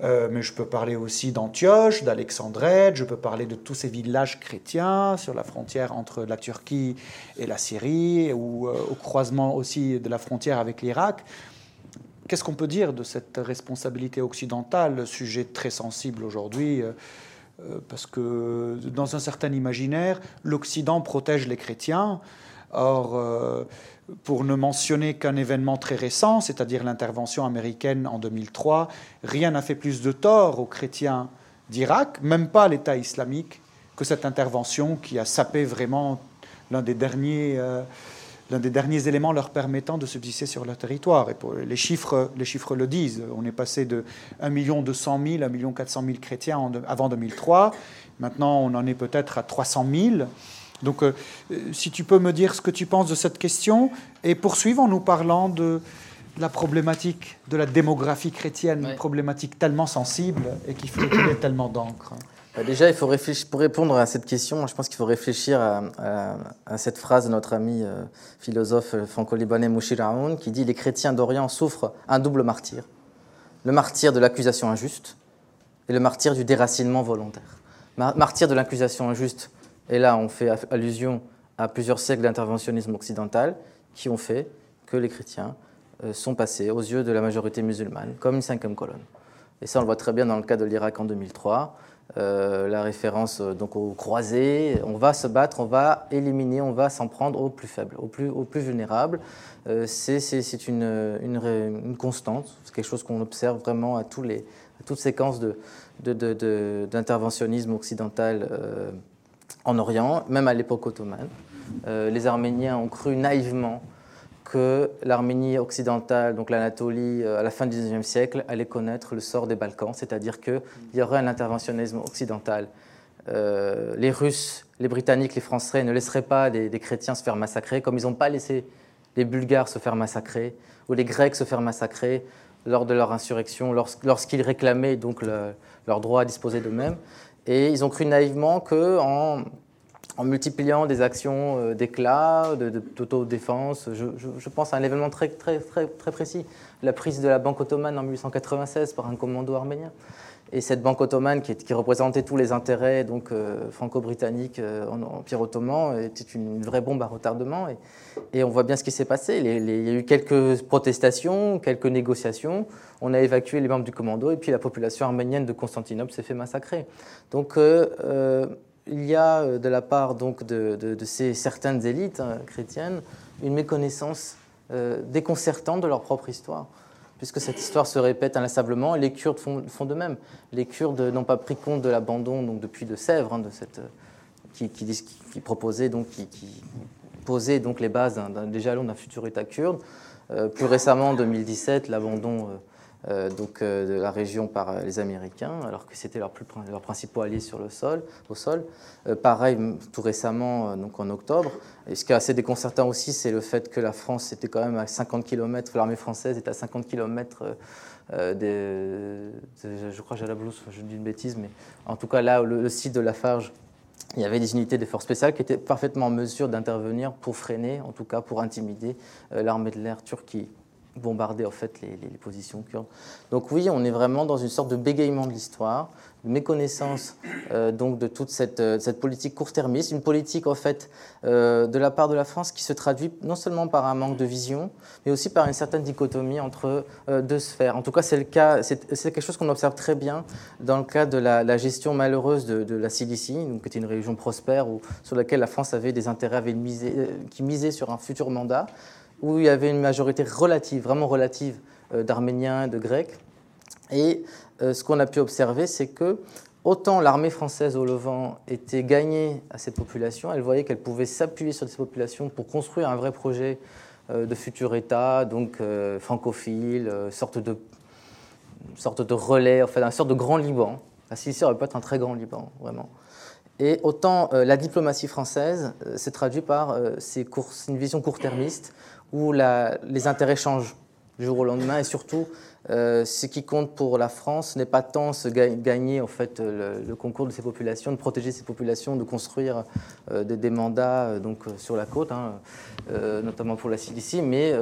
Euh, mais je peux parler aussi d'Antioche, d'Alexandrette, je peux parler de tous ces villages chrétiens sur la frontière entre la Turquie et la Syrie, ou euh, au croisement aussi de la frontière avec l'Irak. Qu'est-ce qu'on peut dire de cette responsabilité occidentale, sujet très sensible aujourd'hui euh, parce que dans un certain imaginaire, l'Occident protège les chrétiens. Or, euh, pour ne mentionner qu'un événement très récent, c'est-à-dire l'intervention américaine en 2003, rien n'a fait plus de tort aux chrétiens d'Irak, même pas l'État islamique, que cette intervention qui a sapé vraiment l'un des derniers l'un des derniers éléments leur permettant de subsister sur leur territoire. Et les, chiffres, les chiffres le disent. On est passé de 1 200 000 à 1 400 000 chrétiens avant 2003. Maintenant, on en est peut-être à 300 000. Donc, euh, si tu peux me dire ce que tu penses de cette question, et poursuivre en nous parlant de la problématique de la démographie chrétienne, une problématique tellement sensible et qui fait tellement d'encre. Bah, déjà, il faut pour répondre à cette question, je pense qu'il faut réfléchir à, cette phrase de notre ami euh, philosophe euh, franco-libanais Mouchir Aoun qui dit Les chrétiens d'Orient souffrent un double martyr le martyr de l'accusation injuste et le martyr du déracinement volontaire. martyr de l'accusation injuste, et là on fait allusion à plusieurs siècles d'interventionnisme occidental qui ont fait que les chrétiens euh, sont passés aux yeux de la majorité musulmane comme une cinquième colonne. Et ça, on le voit très bien dans le cas de l'Irak en 2003. Euh, la référence euh, donc aux croisés. On va se battre, on va éliminer, on va s'en prendre aux plus faibles, aux plus, aux plus vulnérables. Euh, c'est une, une, constante, c'est quelque chose qu'on observe vraiment à, tous les, à toute séquence d'interventionnisme de, de, occidental en Orient, même à l'époque ottomane. les Arméniens ont cru naïvement que l'Arménie occidentale, donc l'Anatolie, euh, à la fin du XIXe siècle, allait connaître le sort des Balkans, c'est-à-dire qu'il y aurait un interventionnisme occidental. Euh, les Russes, les Britanniques, les Français ne laisseraient pas des, chrétiens se faire massacrer, comme ils n'ont pas laissé les Bulgares se faire massacrer, ou les Grecs se faire massacrer lors de leur insurrection, lorsqu'ils réclamaient donc leur droit à disposer d'eux-mêmes. Et ils ont cru naïvement qu'en en multipliant des actions euh, d'éclat, d'autodéfense. De, je, je, pense à un événement très, très, très, très précis, la prise de la Banque ottomane en 1896 par un commando arménien. Et cette banque ottomane, qui, qui représentait tous les intérêts donc euh, franco-britanniques euh, en Empire ottoman, était une, vraie bombe à retardement. Et, et on voit bien ce qui s'est passé. il y a eu quelques protestations, quelques négociations. On a évacué les membres du commando, et puis la population arménienne de Constantinople s'est fait massacrer. Donc il y a euh, de la part donc de, ces certaines élites hein, chrétiennes une méconnaissance euh, déconcertante de leur propre histoire, puisque cette histoire se répète inlassablement. Et les Kurdes font, de même. Les Kurdes n'ont pas pris compte de l'abandon donc depuis de Sèvres, hein, de cette, qui, qui, proposait donc qui, posait donc les bases des jalons d'un futur État kurde. Euh, plus récemment, en 2017, l'abandon euh, donc, euh, de la région par euh, les Américains, alors que c'était leurs leur principaux alliés sur le sol, au sol. pareil, tout récemment, donc en octobre. Et ce qui est assez déconcertant aussi, c'est le fait que la France était quand même à 50 km, l'armée française est à 50 km des, je crois j'ai la blouse, je dis une bêtise, mais en tout cas là, le, site de Lafarge, il y avait des unités des forces spéciales qui étaient parfaitement en mesure d'intervenir pour freiner, en tout cas pour intimider l'armée de l'air turque bombarder en fait les, positions kurdes. Donc oui, on est vraiment dans une sorte de bégayement de l'histoire, de méconnaissance euh, donc de toute cette, euh, cette politique court-termiste, une politique en fait euh, de la part de la France qui se traduit non seulement par un manque de vision, mais aussi par une certaine dichotomie entre deux sphères. En tout cas, c'est le cas, c'est quelque chose qu'on observe très bien dans le cas de la, gestion malheureuse de, la Cilicie, qui était une région prospère sur laquelle la France avait des intérêts avait misé, qui misaient sur un futur mandat où il y avait une majorité relative, vraiment relative, euh, d'Arméniens de Grecs. Et euh, ce qu'on a pu observer, c'est que autant l'armée française au Levant était gagnée à ces populations, elle voyait qu'elle pouvait s'appuyer sur ces populations pour construire un vrai projet euh, de futur État, donc francophile, sorte de sorte de relais, enfin une sorte de grand Liban. La Sicile aurait pu être un très grand Liban, vraiment. Et autant la diplomatie française s'est traduite par une vision court-termiste où les intérêts changent du jour au lendemain et surtout euh, ce qui compte pour la France n'est pas tant se gagner en fait le, concours de ces populations, de protéger ces populations, de construire euh, des, mandats euh, donc sur la côte, hein, notamment pour la Cilicie, mais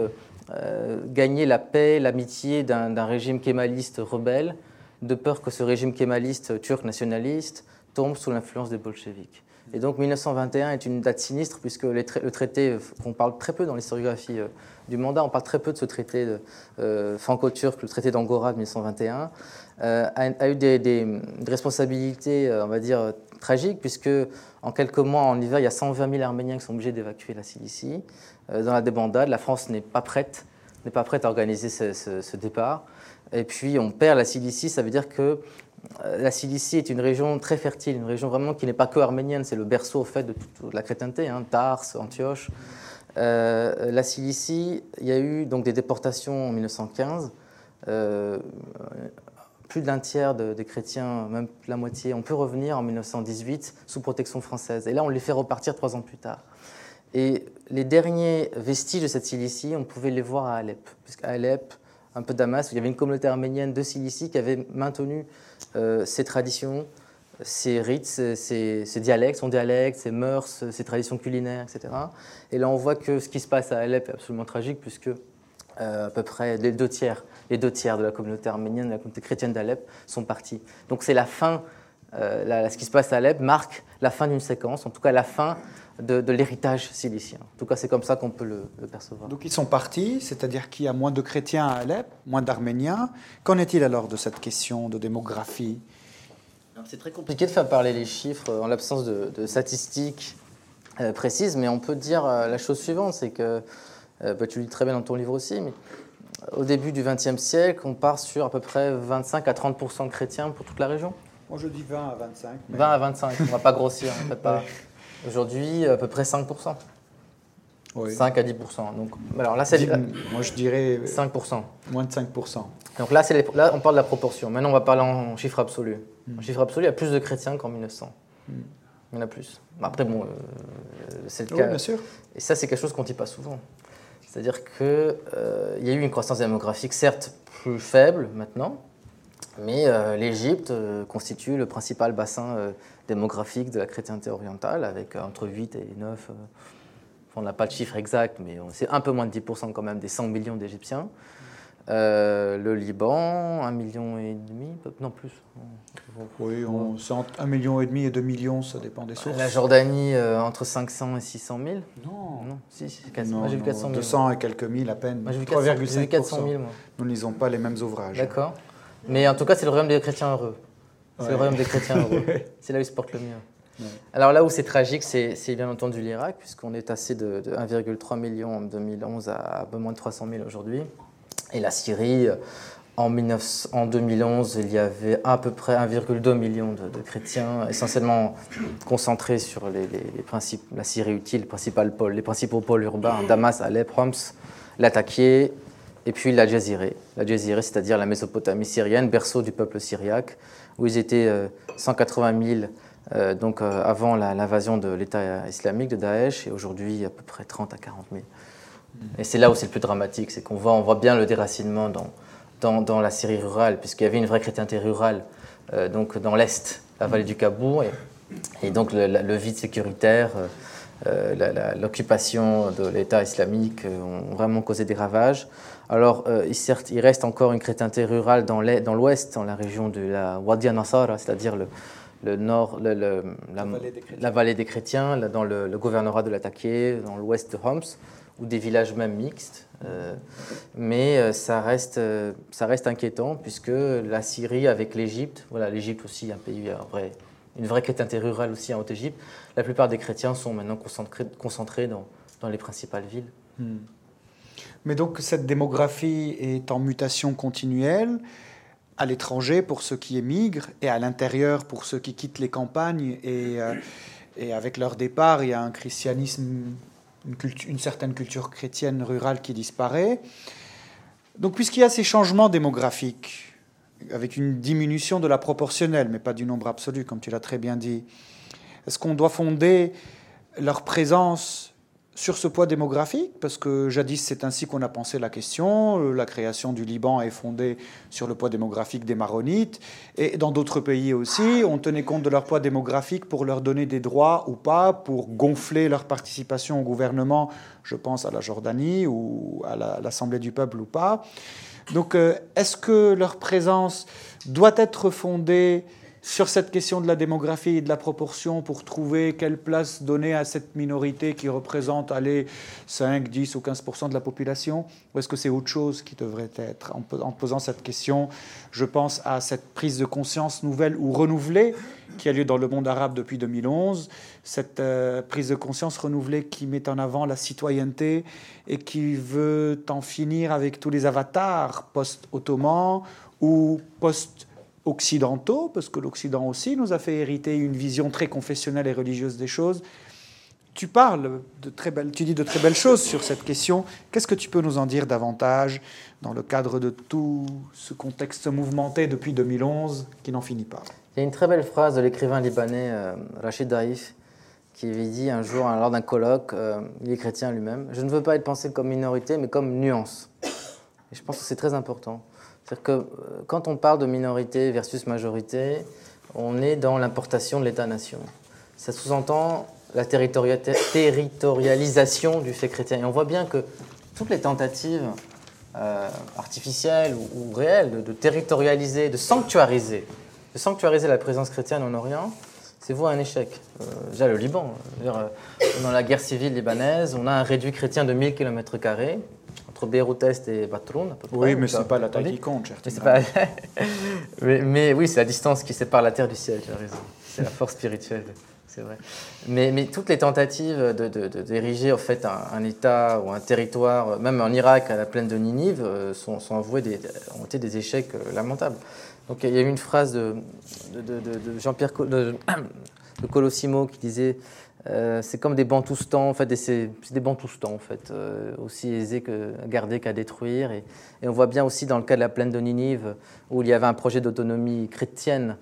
gagner la paix, l'amitié d'un régime kémaliste rebelle, de peur que ce régime kémaliste turc nationaliste tombe sous l'influence des bolcheviks. Et donc 1921 est une date sinistre puisque le traité, qu'on parle très peu dans l'historiographie du mandat. On parle très peu de ce traité euh, franco-turc, le traité d'Angora de 1921, euh, a, eu des, responsabilités, euh, on va dire, tragiques, puisque en quelques mois, en hiver, il y a 120 000 Arméniens qui sont obligés d'évacuer la Cilicie. dans la débandade, la France n'est pas prête, n'est pas prête à organiser ce, départ. Et puis, on perd la Cilicie, ça veut dire que la Cilicie est une région très fertile, une région vraiment qui n'est pas que arménienne, c'est le berceau au fait de toute la chrétienté, hein, Tars, Antioche. Euh, la Cilicie, il y a eu donc des déportations en 1915. Euh, plus d'un tiers des chrétiens, même la moitié, ont pu revenir en 1918 sous protection française. Et là, on les fait repartir trois ans plus tard. Et les derniers vestiges de cette Cilicie, on pouvait les voir à Alep, puisqu'à Alep, un peu Damas, il y avait une communauté arménienne de Cilicie qui avait maintenu euh, ses traditions, ses rites, ses, dialectes, son dialecte, ses mœurs, ses traditions culinaires, etc. Et là, on voit que ce qui se passe à Alep est absolument tragique, puisque euh, à peu près les deux tiers, les deux tiers de la communauté arménienne, de la communauté chrétienne d'Alep sont partis. Donc c'est la fin, euh, ce qui se passe à Alep marque la fin d'une séquence, en tout cas la fin de, l'héritage silicien. En tout cas, c'est comme ça qu'on peut le, le, percevoir. Donc ils sont partis, c'est-à-dire qu'il y a moins de chrétiens à Alep, moins d'Arméniens. Qu'en est-il alors de cette question de démographie? C'est très compliqué de faire parler les chiffres en l'absence de, statistiques euh, précises, mais on peut dire euh, la chose suivante, c'est que, euh, bah, tu le dis très bien dans ton livre aussi, mais au début du XXe siècle, on part sur à peu près 25 à 30% de chrétiens pour toute la région. Moi je dis 20 à 25. 20 à 25, on ne va pas grossir. pas... Aujourd'hui, à peu près 5 5 à 10 Donc, alors là, c'est. Moi je dirais. 5% Moins de 5 Donc là, là, on parle de la proportion. Maintenant, on va parler en chiffre absolu. En chiffre absolu, il y a plus de chrétiens qu'en 1900. Il y en a plus. Après, bon, euh, c'est le cas. bien sûr. Et ça, c'est quelque chose qu'on ne dit pas souvent. C'est-à-dire qu'il euh, y a eu une croissance démographique, certes plus faible maintenant, mais euh, l'Égypte constitue le principal bassin démographique de la chrétienté orientale, avec entre 8 et 9. on n'a pas de chiffre exact, mais c'est un peu moins de 10% quand même des 100 millions d'Égyptiens. Euh, le Liban, un million et demi, non plus. Oui, on, c'est entre un million et demi et deux millions, ça dépend des sources. La Jordanie, euh, entre 500 et 600 000 Non. Non, si, moi j'ai vu 400 000. 200 et quelques mille à peine. Moi j'ai vu 400, 400 000, moi. Nous ne lisons pas les mêmes ouvrages. D'accord. Mais en tout cas, c'est le royaume des chrétiens heureux. C'est le royaume des chrétiens heureux. c'est là où ils se portent le mieux. Alors là où c'est tragique, c'est, bien entendu l'Irak, puisqu'on est passé de, de 1,3 million en 2011 à un peu moins de 300 000 aujourd'hui. Et la Syrie, en, 2011, il y avait à peu près 1,2 million de, chrétiens, essentiellement concentrés sur les, principes, la Syrie utile, les, principales pôles, les principaux pôles urbains, Damas, Alep, Homs, Latakia, et puis la Jaziré. La Jaziré, c'est-à-dire la Mésopotamie syrienne, berceau du peuple syriaque, où ils étaient 180 euh, 000 euh, donc, euh, avant l'invasion de l'État islamique de Daesh, et aujourd'hui à peu près 30 à 40 000. Et c'est là où c'est le plus dramatique, c'est qu'on voit, on voit bien le déracinement dans, dans, la Syrie rurale, puisqu'il y avait une vraie chrétienté rurale euh, donc dans l'Est, la vallée du Kabour, et, donc le, vide sécuritaire, l'occupation de l'État islamique ont vraiment causé des ravages. Alors, certes, il reste encore une chrétienté rurale dans l'ouest, dans la région de la Wadi Nasara, c'est-à-dire le, le nord, la, la, vallée des chrétiens, dans le, gouvernorat de l'Attaqué, dans l'ouest de Homs ou des villages même mixtes. Euh, mais euh, ça reste, euh, ça reste inquiétant puisque la Syrie avec l'Égypte, voilà, l'Égypte aussi, un pays, vrai, une vraie chrétienté rurale aussi en Haute-Égypte, la plupart des chrétiens sont maintenant concentrés, concentrés dans, dans les principales villes. Hmm. Mais donc cette démographie est en mutation continuelle. à l'étranger pour ceux qui émigrent et à l'intérieur pour ceux qui quittent les campagnes. Et, euh, et avec leur départ, il y a un christianisme, une, une, certaine culture chrétienne rurale qui disparaît. Donc puisqu'il y a ces changements démographiques, avec une diminution de la proportionnelle, mais pas du nombre absolu, comme tu l'as très bien dit, est-ce qu'on doit fonder leur présence sur ce poids démographique, parce que jadis c'est ainsi qu'on a pensé la question. Euh, la création du Liban est fondée sur le poids démographique des Maronites, et dans d'autres pays aussi, on tenait compte de leur poids démographique pour leur donner des droits ou pas, pour gonfler leur participation au gouvernement, je pense à la Jordanie ou à l'Assemblée du peuple ou pas. Donc euh, est-ce que leur présence doit être fondée sur cette question de la démographie et de la proportion pour trouver quelle place donner à cette minorité qui représente allez, 5, 10 ou 15% de la population Ou est-ce que c'est autre chose qui devrait être En posant cette question, je pense à cette prise de conscience nouvelle ou renouvelée qui a lieu dans le monde arabe depuis 2011, cette euh, prise de conscience renouvelée qui met en avant la citoyenneté et qui veut en finir avec tous les avatars post-ottomans ou post occidentaux, parce que l'Occident aussi nous a fait hériter une vision très confessionnelle et religieuse des choses. Tu parles de très belles, tu dis de très belles choses sur cette question. Qu'est-ce que tu peux nous en dire davantage dans le cadre de tout ce contexte mouvementé depuis 2011 qui n'en finit pas? Il y a une très belle phrase de l'écrivain libanais euh, Rachid Daif qui avait dit un jour lors d'un colloque, euh, il est chrétien lui-même, je ne veux pas être pensé comme minorité mais comme nuance. Et je pense que c'est très important. C'est-à-dire que euh, quand on parle de minorité versus majorité, on est dans l'importation de l'État-nation. Ça sous-entend la territorialisation du fait chrétien. Et on voit bien que toutes les tentatives euh, artificielles ou, réelles de, territorialiser, de sanctuariser, de sanctuariser la présence chrétienne en Orient, c'est vous un échec. Euh, déjà le Liban, dans la guerre civile libanaise, on a un réduit chrétien de 1000 km entre Beyrouth Est et Batroun. oui, mais ce n'est pas la taille qui compte, mais, mais, oui, c'est la distance qui sépare la terre du ciel, tu as raison. C'est la force spirituelle, c'est vrai. Mais, mais, toutes les tentatives d'ériger de, en fait un, État ou un territoire, même en Irak, à la plaine de Ninive, euh, sont, des, ont été des échecs euh, lamentables. Donc il y a eu une phrase de, Jean-Pierre de, Colossimo qui disait euh, c'est comme des bantoustans, en fait, c'est des bantoustans, en fait, euh, aussi aisés à garder qu'à détruire. Et, on voit bien aussi dans le cas de la plaine de Ninive, où il y avait un projet d'autonomie chrétienne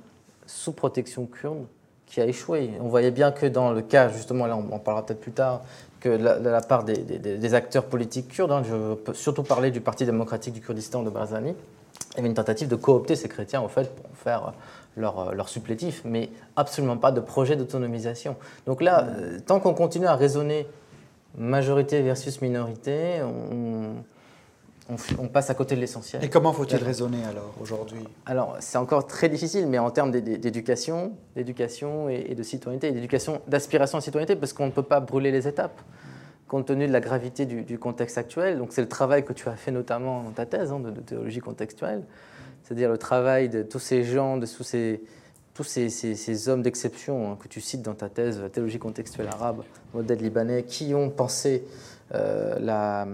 sous protection kurde qui a échoué. On voyait bien que dans le cas, justement, là on en parlera peut-être plus tard, que de la, part des, acteurs politiques kurdes, hein, je peux surtout parler du Parti démocratique du Kurdistan de Barzani, il y avait une tentative de coopter ces chrétiens, en fait, pour faire leur, leur supplétif, mais absolument pas de projet d'autonomisation. Donc là, euh, tant qu'on continue à raisonner majorité versus minorité, on, on, passe à côté de l'essentiel. Et comment faut-il raisonner alors aujourd'hui? Alors c'est encore très difficile, mais en termes d'éducation, d'éducation et, de citoyenneté, d'éducation, d'aspiration à la citoyenneté, parce qu'on ne peut pas brûler les étapes compte tenu de la gravité du, contexte actuel. Donc c'est le travail que tu as fait notamment dans ta thèse hein, de, théologie contextuelle c'est-à-dire le travail de tous ces gens, de tous ces, hommes d'exception hein, que tu cites dans ta thèse Théologie contextuelle arabe, modèle libanais, qui ont pensé euh, la,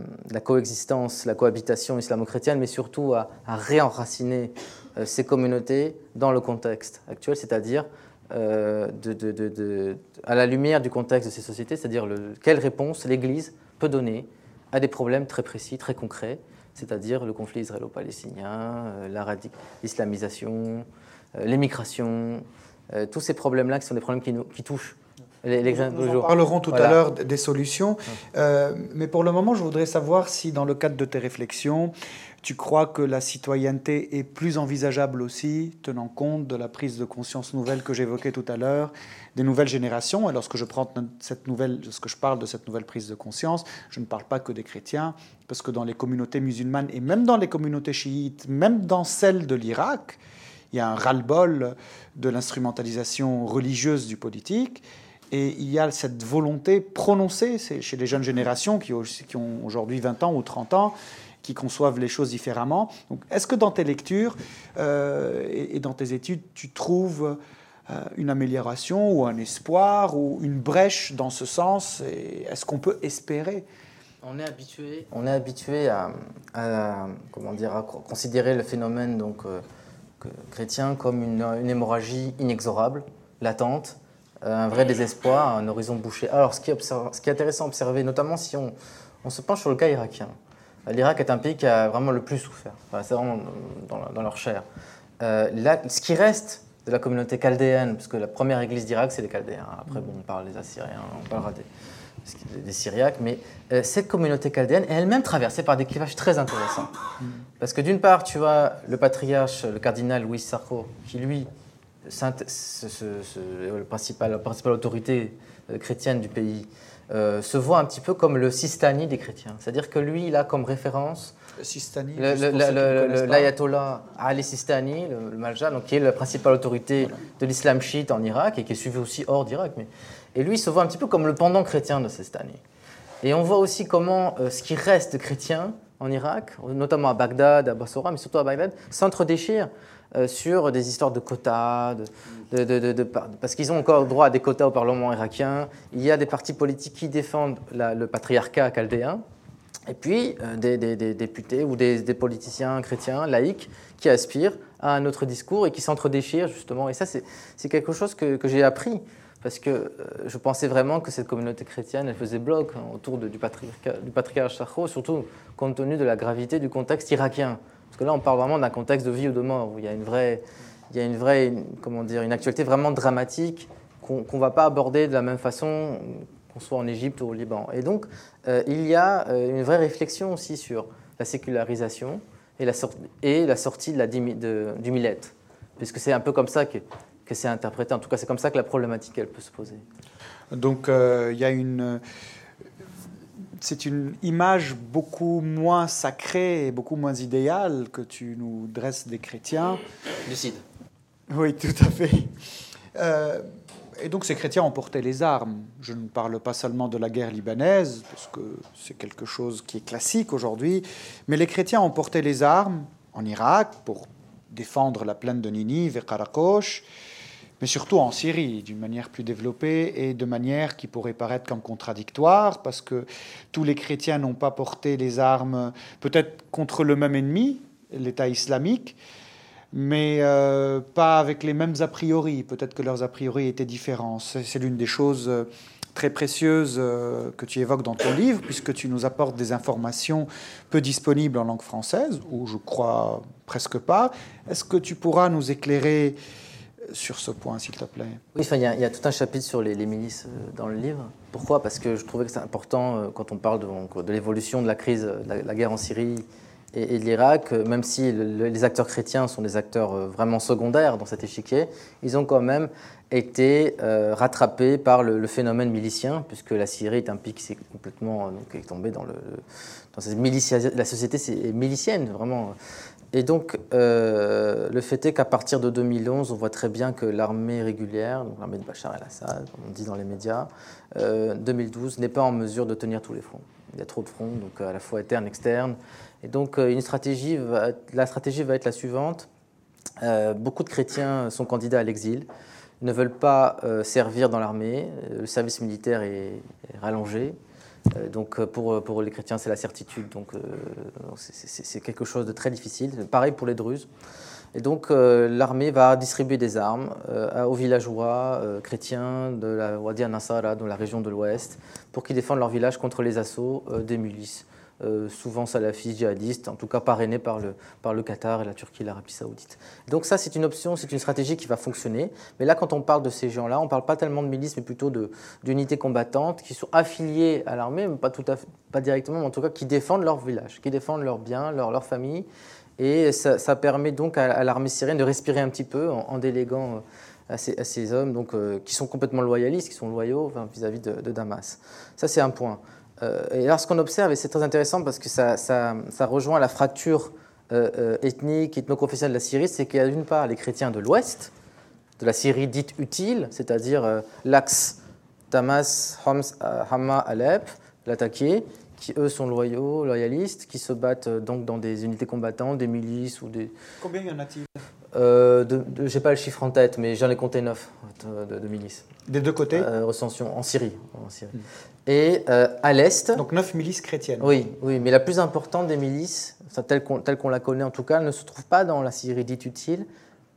coexistence, la cohabitation islamo-chrétienne, mais surtout à, réenraciner euh, ces communautés dans le contexte actuel, c'est-à-dire euh, à la lumière du contexte de ces sociétés, c'est-à-dire quelle réponse l'Église peut donner à des problèmes très précis, très concrets, c'est-à-dire le conflit israélo-palestinien, euh, l'islamisation, euh, l'émigration, euh, tous ces problèmes-là qui sont des problèmes qui, nous, qui touchent les, Nous en parlerons tout à l'heure des solutions. mais pour le moment, je voudrais savoir si, dans le cadre de tes réflexions, tu crois que la citoyenneté est plus envisageable aussi, tenant compte de la prise de conscience nouvelle que j'évoquais tout à l'heure, des nouvelles générations? Et lorsque je, prends cette nouvelle, lorsque je parle de cette nouvelle prise de conscience, je ne parle pas que des chrétiens, parce que dans les communautés musulmanes et même dans les communautés chiites, même dans celles de l'Irak, il y a un ras-le-bol de l'instrumentalisation religieuse du politique. Et il y a cette volonté prononcée chez les jeunes générations qui, ont aujourd'hui 20 ans ou 30 ans qui conçoivent les choses différemment. Donc, est-ce que dans tes lectures euh, et, dans tes études, tu trouves euh, une amélioration ou un espoir ou une brèche dans ce sens? Est-ce qu'on peut espérer? On est habitué, on est habitué à, comment dire, à considérer le phénomène donc, euh, chrétiens comme une, hémorragie inexorable, latente, un vrai désespoir, un horizon bouché. Alors, ce qui est, ce qui est intéressant à observer, notamment si on, on se penche sur le cas irakien, l'Irak est un pays qui a vraiment le plus souffert. c'est vraiment dans, leur chair. Euh, ce qui reste de la communauté chaldéenne, parce que la première église d'Irak, c'est les Chaldéens. Après, bon, on parle des Assyriens, on parlera des, des Syriaques, mais euh, cette communauté chaldéenne est elle-même traversée par des clivages très intéressants. Parce que d'une part, tu as le patriarche, le cardinal Louis Sarko, qui lui, le principal, la principale autorité euh, chrétienne du pays, euh, se voit un petit peu comme le Sistani des chrétiens. C'est-à-dire que lui, il a comme référence l'ayatollah Ali Sistani, le, le donc, qui est la principale autorité de l'islam chiite en Irak et qui est suivi aussi hors d'Irak. Mais... Et lui, il se voit un petit peu comme le pendant chrétien de Sistani. Et on voit aussi comment euh, ce qui reste chrétien en Irak, notamment à Bagdad, à Bassora, mais surtout à Bagdad, s'entre-déchire euh, sur des histoires de quotas, de, parce qu'ils ont encore droit à des quotas au Parlement irakien. Il y a des partis politiques qui défendent le patriarcat chaldéen, et puis euh, des, députés ou des, politiciens chrétiens, laïcs, qui aspirent à un autre discours et qui s'entre-déchirent justement. Et ça, c'est quelque chose que, j'ai appris parce que euh, je pensais vraiment que cette communauté chrétienne, elle faisait bloc hein, autour du patriarcat, du patriarcat surtout compte tenu de la gravité du contexte irakien. Parce que là, on parle vraiment d'un contexte de vie ou de mort, où il y a une vraie, il y a une vraie comment dire, une actualité vraiment dramatique qu'on ne va pas aborder de la même façon qu'on soit en Égypte ou au Liban. Et donc, euh, il y a euh, une vraie réflexion aussi sur la sécularisation et la, et la sortie de la, de, du millet, puisque c'est un peu comme ça que, que c'est interprété. En tout cas, c'est comme ça que la problématique, elle peut se poser. Donc, euh, il y a une c'est une image beaucoup moins sacrée et beaucoup moins idéale que tu nous dresses des chrétiens. Lucide. Oui, tout à fait. Euh, et donc ces chrétiens ont porté les armes. Je ne parle pas seulement de la guerre libanaise, parce que c'est quelque chose qui est classique aujourd'hui, mais les chrétiens ont porté les armes en Irak pour défendre la plaine de Ninive et Karakosh, mais surtout en Syrie, d'une manière plus développée et de manière qui pourrait paraître comme contradictoire, parce que tous les chrétiens n'ont pas porté les armes, peut-être contre le même ennemi, l'État islamique, mais euh, pas avec les mêmes a priori. Peut-être que leurs a priori étaient différents. C'est l'une des choses euh, très précieuses euh, que tu évoques dans ton livre, puisque tu nous apportes des informations peu disponibles en langue française, ou je crois presque pas. Est-ce que tu pourras nous éclairer sur ce point, s'il te plaît? Oui, il y, a tout un chapitre sur les, milices dans le livre. Pourquoi? Parce que je trouvais que c'est important quand on parle de l'évolution de la crise, de la, guerre en Syrie et, l'Irak, euh, même si les acteurs chrétiens sont des acteurs vraiment secondaires dans cet échiquier, ils ont quand même été rattrapés par le, phénomène milicien, puisque la Syrie est un pays qui s'est complètement donc, est tombé dans le dans cette la société est milicienne vraiment et donc, euh, le fait est qu'à partir de 2011, on voit très bien que l'armée régulière, l'armée de Bachar el-Assad, on dit dans les médias, euh, 2012 n'est pas en mesure de tenir tous les fronts. Il y a trop de fronts, donc à la fois internes, externes. Et donc, euh, la stratégie va être la suivante. Euh, beaucoup de chrétiens sont candidats à l'exil, ne veulent pas servir dans l'armée, le service militaire est rallongé, euh, donc euh, pour, les chrétiens, c'est la certitude. Donc euh, c'est quelque chose de très difficile. Pareil pour les Druzes. Et donc l'armée va distribuer des armes aux villageois chrétiens de la Wadi Nassara, dans la région de l'Ouest, pour qu'ils défendent leur village contre les assauts des milices. Euh, souvent salafistes, djihadistes, en tout cas parrainés par le, Qatar et la Turquie et l'Arabie saoudite. Donc ça, c'est une option, c'est une stratégie qui va fonctionner. Mais là, quand on parle de ces gens-là, on ne parle pas tellement de milices, mais plutôt d'unités combattantes qui sont affiliées à l'armée, pas, directement, mais en tout cas qui défendent leur village, qui défendent leurs biens, leur, leur famille. Et ça, permet donc à, l'armée syrienne de respirer un petit peu en, déléguant euh, à ces, hommes donc, euh, qui sont complètement loyalistes, qui sont loyaux vis-à-vis de Damas. Ça, c'est un point. Euh, et là, ce qu'on observe, et c'est très intéressant parce que ça, rejoint la fracture euh, euh, ethnique, ethno-confessionnelle de la Syrie, c'est qu'il y a d'une part les chrétiens de l'Ouest, de la Syrie dite utile, c'est-à-dire l'axe Damas, Homs, Hama, Alep, l'attaqué, qui eux sont loyaux, loyalistes, qui se battent donc dans des unités combattantes, des milices ou des. Combien y en a-t-il? Euh, Je n'ai pas le chiffre en tête, mais j'en ai compté neuf de, milices. Des deux côtés Recension en Syrie. En Syrie. Hmm et euh, à l'est. Donc neuf milices chrétiennes. Oui, oui, mais la plus importante des milices, telle qu'on la connaît en tout cas, ne se trouve pas dans la Syrie dite utile,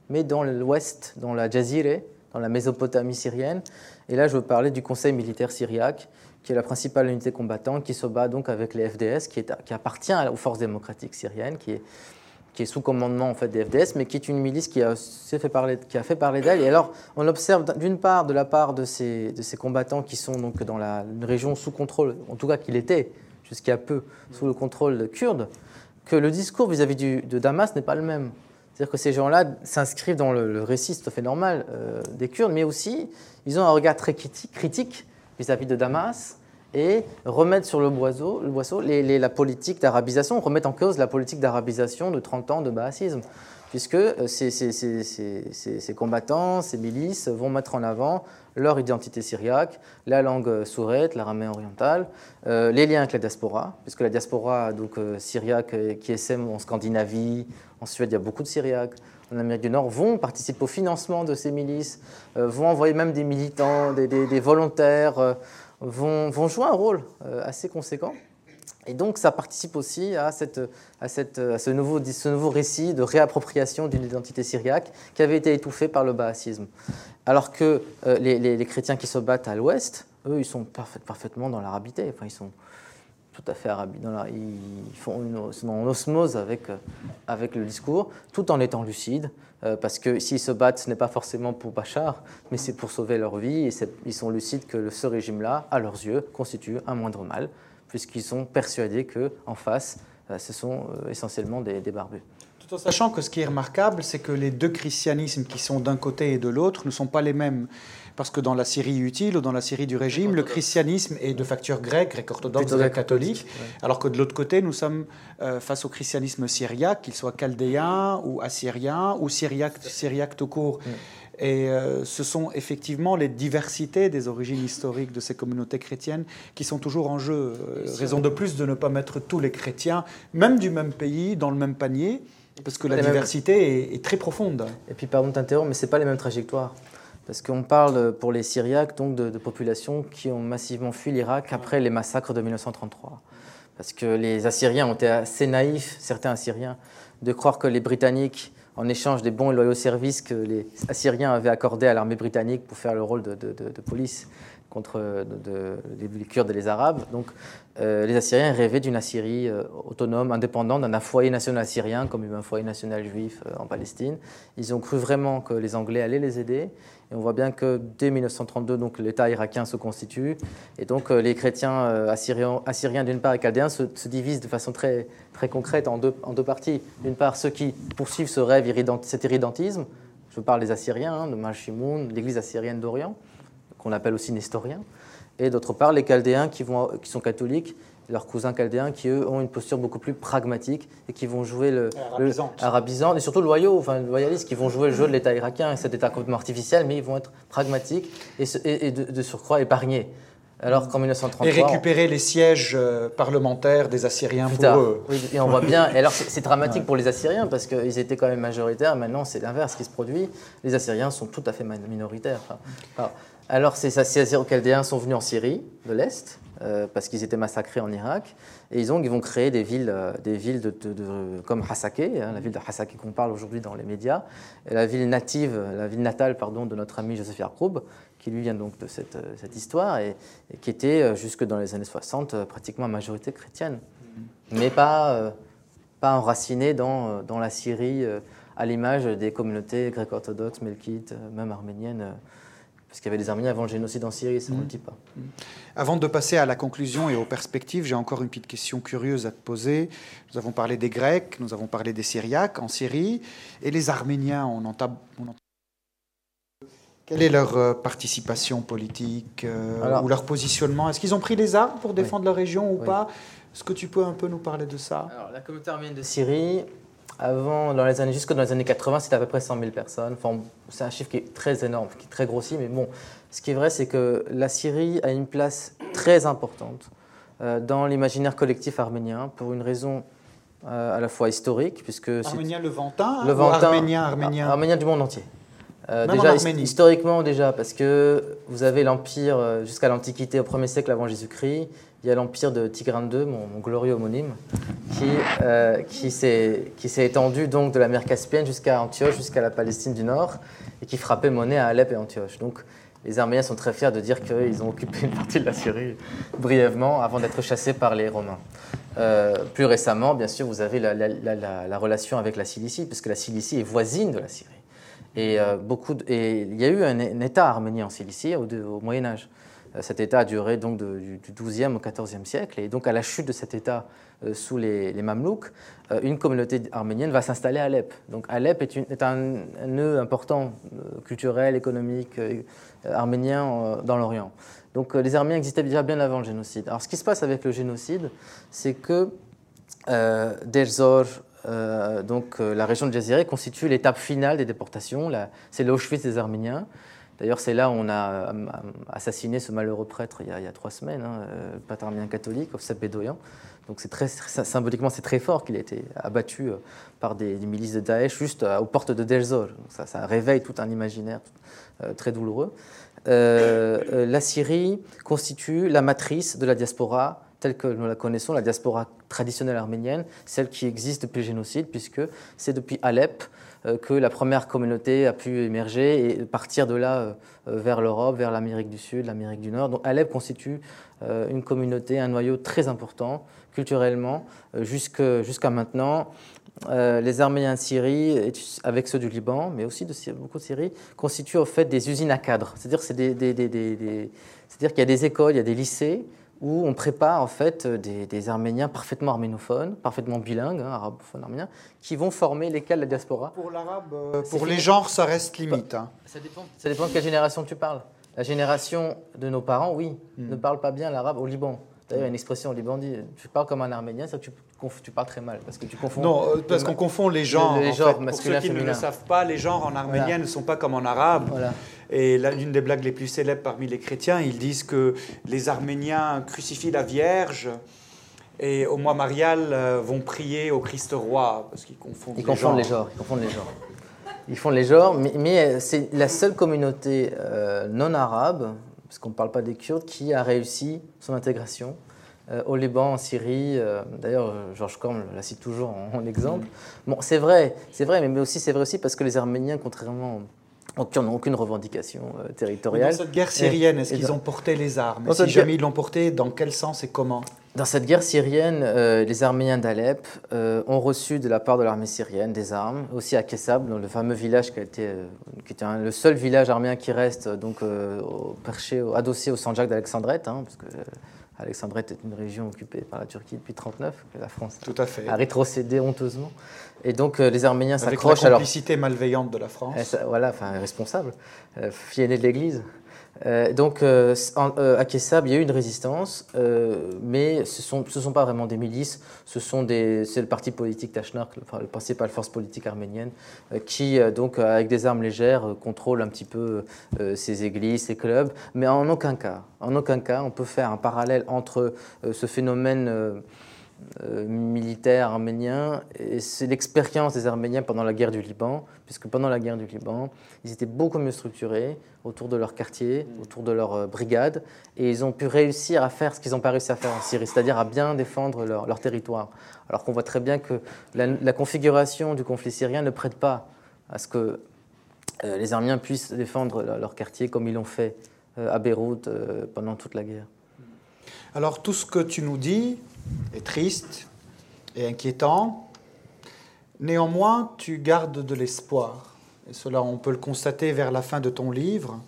mais dans l'ouest, dans la Jazire, dans la Mésopotamie syrienne. Et là, je veux parler du Conseil militaire syriaque, qui est la principale unité combattante, qui se bat donc avec les FDS, qui, est, qui appartient aux forces démocratiques syriennes, qui est, qui est sous commandement en fait, des FDS, mais qui est une milice qui a fait parler, qui a fait parler d'elle. Et alors, on observe d'une part, de la part de ces, de ces combattants qui sont donc dans la, région sous contrôle, en tout cas qu'il était jusqu'à peu sous le contrôle kurde, que le discours vis-à-vis de Damas n'est pas le même. C'est-à-dire que ces gens-là s'inscrivent dans le, récit, tout à fait normal, euh, des Kurdes, mais aussi ils ont un regard très critique vis-à-vis de Damas et remettent sur le boiseau, le boisseau la politique d'arabisation, remettent en cause la politique d'arabisation de 30 ans de baasisme, puisque euh, ces, ces, ces, ces, combattants, ces milices vont mettre en avant leur identité syriaque, la langue sourette, l'aramée orientale, euh, les liens avec la diaspora, puisque la diaspora donc, syriaque qui essaime en Scandinavie, en Suède, il y a beaucoup de Syriaques. En Amérique du Nord, vont participer au financement de ces milices, euh, vont envoyer même des militants, des, volontaires, euh, vont, jouer un rôle euh, assez conséquent. Et donc, ça participe aussi à, cette, à, cette, à ce, nouveau, ce, nouveau, récit de réappropriation d'une identité syriaque qui avait été étouffée par le baasisme. Alors que les, les, chrétiens qui se battent à l'ouest, eux, ils sont parfaitement dans l'arabité. Enfin, ils sont, tout à fait arabe. Ils font une, osmose avec, euh, avec le discours, tout en étant lucides, euh, parce que s'ils se battent, ce n'est pas forcément pour Bachar, mais c'est pour sauver leur vie, et ils sont lucides que ce régime-là, à leurs yeux, constitue un moindre mal, puisqu'ils sont persuadés qu'en face, euh, ce sont essentiellement des, des barbus. Tout en sachant que ce qui est remarquable, c'est que les deux christianismes qui sont d'un côté et de l'autre ne sont pas les mêmes parce que dans la Syrie utile ou dans la Syrie du régime, le christianisme est de facture grecque, grec orthodoxe, grec catholique, alors que de l'autre côté, nous sommes euh, face au christianisme syriaque, qu'il soit chaldéen ou assyrien ou syriaque, syriaque tout court. Et euh, ce sont effectivement les diversités des origines historiques de ces communautés chrétiennes qui sont toujours en jeu. Euh, raison de plus de ne pas mettre tous les chrétiens, même du même pays, dans le même panier, parce que la diversité est, très profonde. Et puis, pardon de t'interrompre, mais ce n'est pas les mêmes trajectoires. Parce qu'on parle pour les Syriaques donc de, populations qui ont massivement fui l'Irak après les massacres de 1933. Parce que les Assyriens ont été assez naïfs, certains Assyriens, de croire que les Britanniques, en échange des bons et loyaux services que les Assyriens avaient accordés à l'armée britannique pour faire le rôle de, police contre les Kurdes et les Arabes, donc euh, les Assyriens rêvaient d'une Assyrie euh, autonome, indépendante, d'un foyer national assyrien, comme il y a un foyer national juif euh, en Palestine. Ils ont cru vraiment que les Anglais allaient les aider. Et on voit bien que dès 1932, donc l'État irakien se constitue, et donc les chrétiens assyriens, assyriens d'une part et chaldéens se, divisent de façon très, très concrète en deux, en deux parties. D'une part, ceux qui poursuivent ce rêve, cet irrédentisme, je parle des Assyriens, hein, de Malchimoun, l'église assyrienne d'Orient, qu'on appelle aussi nestorien. Et d'autre part les Chaldéens qui sont catholiques, leurs cousins chaldéens qui, eux, ont une posture beaucoup plus pragmatique et qui vont jouer le, arabisant, et surtout loyaux, enfin loyalistes, qui vont jouer le jeu de l'État irakien, cet État complètement artificiel, mais ils vont être pragmatiques et, de, surcroît épargnés. Alors qu'en 1933... Et récupérer les sièges euh, parlementaires des Assyriens pour eux. Oui, et on voit bien. Et alors c'est dramatique pour les Assyriens parce qu'ils étaient quand même majoritaires. Maintenant, c'est l'inverse qui se produit. Les Assyriens sont tout à fait minoritaires. alors, alors, ces Assyro-Chaldéens sont venus en Syrie de l'Est, euh, parce qu'ils étaient massacrés en Irak, et ils, ont, ils vont créer des villes, euh, des villes de, comme Hasake, hein, la ville de Hasake qu'on parle aujourd'hui dans les médias, et la ville native, la ville natale pardon, de notre ami Joseph Yarkoub, qui lui vient donc de cette, euh, cette histoire, et, qui était, jusque dans les années 60, pratiquement à majorité chrétienne, mais pas, pas enracinée dans, dans la Syrie, à l'image des communautés gréco-orthodoxes, melkites, même arméniennes parce qu'il y avait des Arméniens avant le génocide en Syrie, ça ne le dit pas. Mm. Avant de passer à la conclusion et aux perspectives, j'ai encore une petite question curieuse à te poser. Nous avons parlé des Grecs, nous avons parlé des Syriaques en Syrie, et les Arméniens, on entend... Quelle est leur euh, participation politique euh, ou leur positionnement? Est-ce qu'ils ont pris les armes pour défendre leur région ou pas? Est-ce que tu peux un peu nous parler de ça? Alors, La communauté arménienne de Syrie, avant, dans les années, jusque dans les années 80, c'était à peu près 100 000 personnes. Enfin, c'est un chiffre qui est très énorme, qui est très grossi, mais bon, ce qui est vrai, c'est que la Syrie a une place très importante euh, dans l'imaginaire collectif arménien pour une raison euh, à la fois historique, puisque arménien levantin, le arménien, arménien, arménien du monde entier. Euh, déjà historiquement déjà parce que vous avez l'empire jusqu'à l'Antiquité au 1er siècle avant Jésus-Christ il y a l'empire de Tigran II, mon, glorieux homonyme, qui, euh, qui s'est étendu donc de la mer Caspienne jusqu'à Antioche, jusqu'à la Palestine du Nord, et qui frappait monnaie à Alep et Antioche. Donc les Arméniens sont très fiers de dire qu'ils ont occupé une partie de la Syrie brièvement avant d'être chassés par les Romains. Euh, plus récemment, bien sûr, vous avez la, relation avec la Cilicie, puisque la Cilicie est voisine de la Syrie. Et, euh, beaucoup et il y a eu un, État arménien en Cilicie au, au Moyen Âge. Euh, cet État a duré donc du XIIe au XIVe siècle. Et donc, à la chute de cet État euh, sous les, Mamelouks, euh, une communauté arménienne va s'installer à Alep. Donc, Alep est, un, nœud important culturel, économique, arménien dans l'Orient. Donc, les Arméniens existaient déjà bien avant le génocide. Alors, ce qui se passe avec le génocide, c'est que Derzor, donc la région de Jaziré, constitue l'étape finale des déportations. C'est l'Auschwitz des Arméniens. D'ailleurs, c'est là où on a euh, assassiné ce malheureux prêtre il y a, trois semaines, hein, euh, le prêtre arménien catholique, Ofsep Bedoyan. Donc c'est très, symboliquement, c'est très fort qu'il ait été abattu euh, par des, milices de Daesh juste aux portes de Delzor. Ça, réveille tout un imaginaire très douloureux. la Syrie constitue la matrice de la diaspora telle que nous la connaissons, la diaspora traditionnelle arménienne, celle qui existe depuis le génocide, puisque c'est depuis Alep euh, que la première communauté a pu émerger et partir de là euh, euh, vers l'Europe, vers l'Amérique du Sud, l'Amérique du Nord. Donc Alep constitue une communauté, un noyau très important culturellement jusqu'à maintenant. les Arméniens de Syrie, avec ceux du Liban, mais aussi de beaucoup de Syrie, constituent au fait des usines à cadres. C'est-à-dire qu'il y a des écoles, il y a des lycées où on prépare en fait des, Arméniens parfaitement arménophones, parfaitement bilingues, hein, arabophones arméniens, qui vont former lesquels la diaspora. Pour l'arabe, euh, pour les genres, ça reste limite. Hein. Ça, dépend, ça dépend de quelle génération tu parles. La génération de nos parents, oui, hmm. ne parle pas bien l'arabe au Liban. D'ailleurs, il y a une expression au Liban dit tu parles comme un Arménien, c'est que tu, tu, parles très mal parce que tu confonds. Non, euh, parce qu'on confond les genres. Les, genres Pour ceux qui ne le savent pas, les genres en arménien ne sont pas comme en arabe. Voilà. Et l'une des blagues les plus célèbres parmi les chrétiens, ils disent que les Arméniens crucifient la Vierge et au mois marial euh, vont prier au Christ roi parce qu'ils confondent, ils les, confondent les genres. Ils confondent les genres. Ils font les genres, mais, euh, c'est la seule communauté non arabe parce qu'on ne parle pas des Kurdes, qui a réussi son intégration euh, au Liban, en Syrie. Euh, d'ailleurs, Georges Corm la cite toujours en, exemple. Bon, c'est vrai, c'est vrai, mais aussi c'est vrai aussi parce que les Arméniens, contrairement qui n'ont aucune revendication euh, territoriale. Dans cette guerre syrienne, est-ce qu'ils ont porté les armes? Et Si jamais ils l'ont porté, dans quel sens et comment? Dans cette guerre syrienne, euh, les Arméniens d'Alep euh, ont reçu de la part de l'armée syrienne des armes, aussi à Kessab, dans le fameux village qui, a été, qui était le seul village arménien qui reste donc perché, adossé au Sanjak d'Alexandrette, hein, parce que Alexandrette est une région occupée par la Turquie depuis 1939, que la France Tout à fait. a rétrocédé honteusement. Et donc euh, les Arméniens s'accrochent à la complicité malveillante de la France. Eh, voilà, enfin responsable, euh, fille aînée de l'Église. Euh, donc euh, à Kessab, il y a eu une résistance, mais ce ne sont, pas vraiment des milices, ce sont des, c'est le parti politique Tachnark, le, le principal force politique arménienne, qui donc avec des armes légères contrôle un petit peu ces églises, ces clubs, mais en aucun cas, en aucun cas, on peut faire un parallèle entre ce phénomène euh, militaire arménien, et c'est l'expérience des Arméniens pendant la guerre du Liban, puisque pendant la guerre du Liban, ils étaient beaucoup mieux structurés autour de leur quartier, mm. autour de leur euh, brigade, et ils ont pu réussir à faire ce qu'ils n'ont pas réussi à faire en Syrie, c'est-à-dire à bien défendre leur, territoire. Alors qu'on voit très bien que la, configuration du conflit syrien ne prête pas à ce que euh, les Arméniens puissent défendre leur, quartier comme ils l'ont fait à Beyrouth pendant toute la guerre. Alors tout ce que tu nous dis, est triste et inquiétant. Néanmoins, tu gardes de l'espoir. Et cela, on peut le constater vers la fin de ton livre.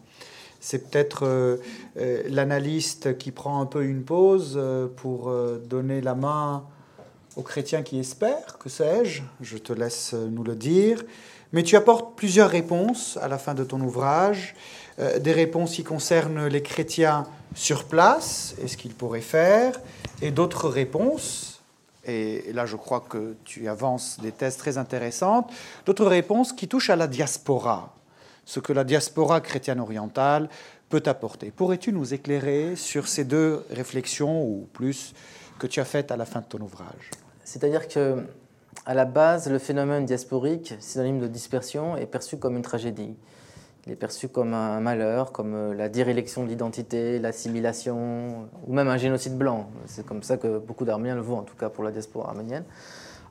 C'est peut-être euh, euh, l'analyste qui prend un peu une pause euh, pour donner la main aux chrétiens qui espèrent, que sais-je, je te laisse nous le dire. Mais tu apportes plusieurs réponses à la fin de ton ouvrage, des réponses qui concernent les chrétiens sur place et ce qu'ils pourraient faire, et d'autres réponses, et là je crois que tu avances des thèses très intéressantes, d'autres réponses qui touchent à la diaspora, ce que la diaspora chrétienne orientale peut apporter. Pourrais-tu nous éclairer sur ces deux réflexions ou plus que tu as faites à la fin de ton ouvrage? C'est-à-dire que à la base, le phénomène diasporique, synonyme de dispersion, est perçu comme une tragédie. Il est perçu comme un malheur, comme euh, la dérélection de l'identité, l'assimilation, ou même un génocide blanc. C'est comme ça que beaucoup d'Arméniens le voient, en tout cas pour la diaspora arménienne.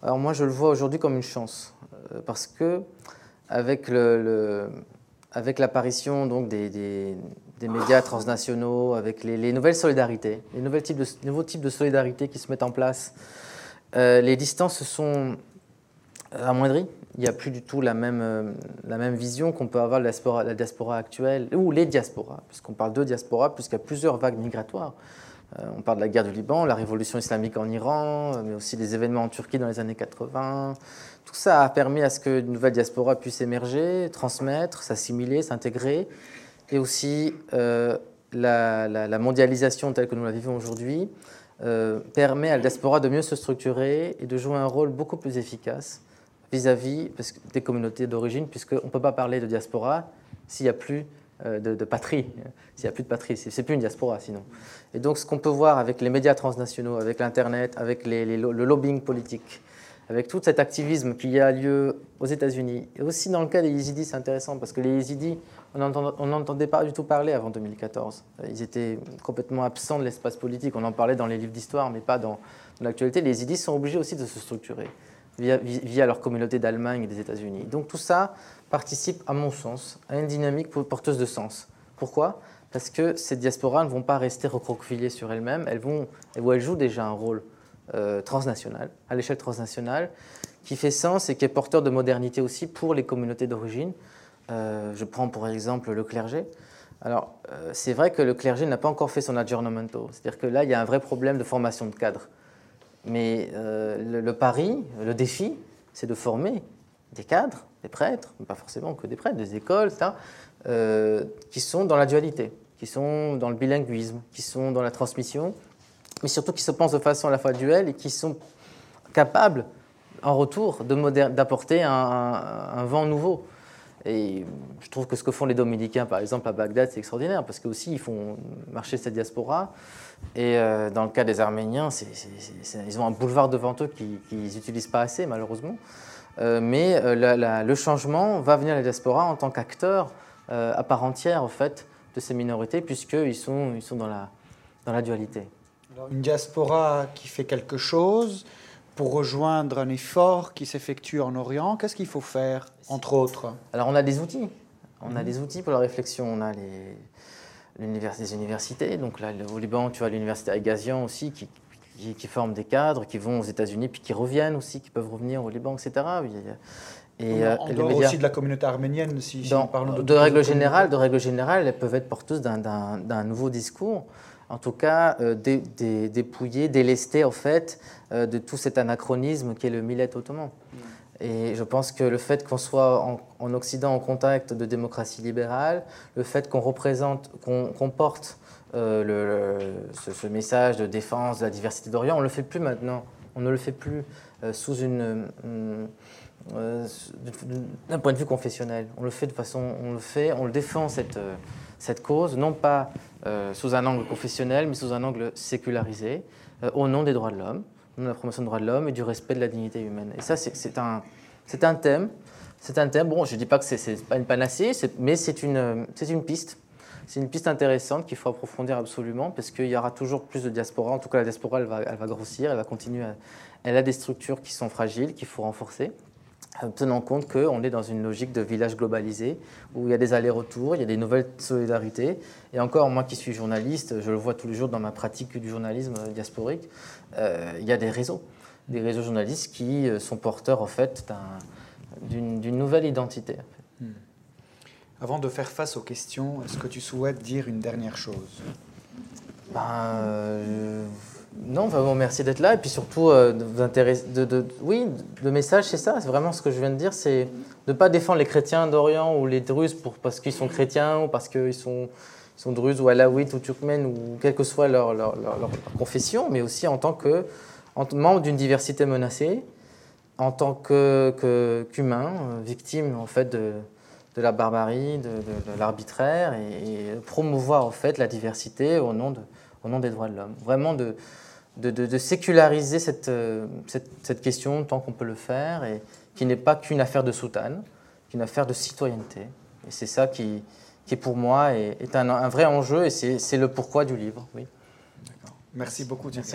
Alors moi, je le vois aujourd'hui comme une chance, euh, parce que avec, le, avec l'apparition donc des, des, médias transnationaux, avec les, nouvelles solidarités, les nouveaux types, de, solidarité qui se mettent en place, euh, les distances se sont amoindries il n'y a plus du tout la même, euh, la même vision qu'on peut avoir de la diaspora, actuelle, ou les diasporas, puisqu'on parle de diaspora, puisqu'il y a plusieurs vagues migratoires. Euh, on parle de la guerre du Liban, la révolution islamique en Iran, euh, mais aussi les événements en Turquie dans les années 80. Tout ça a permis à ce que une nouvelle diaspora puisse émerger, transmettre, s'assimiler, s'intégrer, et aussi la, la, mondialisation telle que nous la vivons aujourd'hui permet à la diaspora de mieux se structurer et de jouer un rôle beaucoup plus efficace vis-à-vis des communautés d'origine, puisqu'on ne peut pas parler de diaspora s'il n'y a plus euh, de, patrie, s'il n'y a plus de patrie, c'est plus une diaspora sinon. Et donc ce qu'on peut voir avec les médias transnationaux, avec l'Internet, avec le lobbying politique, avec tout cet activisme qui a lieu aux États-Unis, et aussi dans le cas des Yézidis, c'est intéressant parce que les Yézidis, on n'entendait pas du tout parler avant 2014. Ils étaient complètement absents de l'espace politique. On en parlait dans les livres d'histoire, mais pas dans, dans l'actualité. Les Yézidis sont obligés aussi de se structurer via, leur communauté d'Allemagne et des États-Unis. Donc tout ça participe, à mon sens, à une dynamique porteuse de sens. Pourquoi? Parce que ces diasporas ne vont pas rester recroquevillées sur elles-mêmes, elles, jouent déjà un rôle euh, transnational, à l'échelle transnationale, qui fait sens et qui est porteur de modernité aussi pour les communautés d'origine. Euh, je prends pour exemple le clergé. Alors, euh, c'est vrai que le clergé n'a pas encore fait son aggiornamento, c'est-à-dire que là, il y a un vrai problème de formation de cadres. Mais euh, le, pari, le défi, c'est de former des cadres, des prêtres, pas forcément que des prêtres, des écoles, euh, qui sont dans la dualité, qui sont dans le bilinguisme, qui sont dans la transmission, mais surtout qui se pensent de façon à la fois duelle et qui sont capables, en retour, d'apporter un, un, vent nouveau. Et je trouve que ce que font les dominicains, par exemple, à Bagdad, c'est extraordinaire, parce qu'aussi, ils font marcher cette diaspora. Et euh, dans le cas des Arméniens, ils ont un boulevard devant eux qu'ils n'utilisent pas assez, malheureusement. Euh, mais euh, le changement va venir à la diaspora en tant qu'acteur à part entière, en fait, de ces minorités, puisqu'ils sont, ils sont dans, la, dans la dualité. Alors, une diaspora qui fait quelque chose pour rejoindre un effort qui s'effectue en Orient, qu'est-ce qu'il faut faire, entre autres? Alors, on a des outils. On a des outils pour la réflexion. On a les des universités. Donc là, au Liban, tu as l'université Agazian aussi qui, qui, forme des cadres qui vont aux États-Unis puis qui reviennent aussi, qui peuvent revenir au Liban, etc. Et, euh, en dehors aussi de la communauté arménienne, si, on parle de, de règle générale, de règle générale, elles peuvent être porteuses d'un nouveau discours. En tout cas, euh, délester en fait euh, de tout cet anachronisme qui est le millet ottoman. Mm. Et je pense que le fait qu'on soit en, Occident en contact de démocratie libérale, le fait qu'on représente, qu'on porte euh, ce, message de défense de la diversité d'Orient, on ne le fait plus maintenant. On ne le fait plus euh, sous une. Euh, d'un point de vue confessionnel. On le fait de façon. On le fait, on le défend cette, cette cause, non pas sous un angle confessionnel, mais sous un angle sécularisé, au nom des droits de l'homme de la promotion des droits de l'homme et du respect de la dignité humaine. Et ça, c'est un, un thème. C'est un thème, bon, je ne dis pas que ce n'est pas une panacée, mais c'est une, une piste. C'est une piste intéressante qu'il faut approfondir absolument parce qu'il y aura toujours plus de diaspora. En tout cas, la diaspora, elle va, elle va grossir, elle va continuer. elle a des structures qui sont fragiles, qu'il faut renforcer tenant compte qu'on est dans une logique de village globalisé, où il y a des allers-retours, il y a des nouvelles solidarités. Et encore, moi qui suis journaliste, je le vois tous les jours dans ma pratique du journalisme diasporique, euh, il y a des réseaux, des réseaux journalistes qui euh, sont porteurs en fait d'une nouvelle identité. Hmm. Avant de faire face aux questions, est-ce que tu souhaites dire une dernière chose? Ben, euh, non, vraiment merci d'être là et puis surtout euh, de, de, oui, le message c'est ça, c'est vraiment ce que je viens de dire, c'est de ne pas défendre les chrétiens d'Orient ou les Druzes pour, parce qu'ils sont chrétiens ou parce qu'ils sont, sont Druzes ou alaouites ou turkmènes ou quelle que soit leur, leur, confession, mais aussi en tant que en, membre d'une diversité menacée, en tant qu'humain, que, euh, victime en fait de, de la barbarie, de, l'arbitraire et, promouvoir en fait la diversité au nom de au nom des droits de l'homme. Vraiment de, de, séculariser euh, cette, cette, question tant qu'on peut le faire et qui n'est pas qu'une affaire de soutane, qu'une affaire de citoyenneté, Et c'est ça qui, qui pour moi est, un, vrai enjeu et c'est le pourquoi du livre. Merci beaucoup, Merci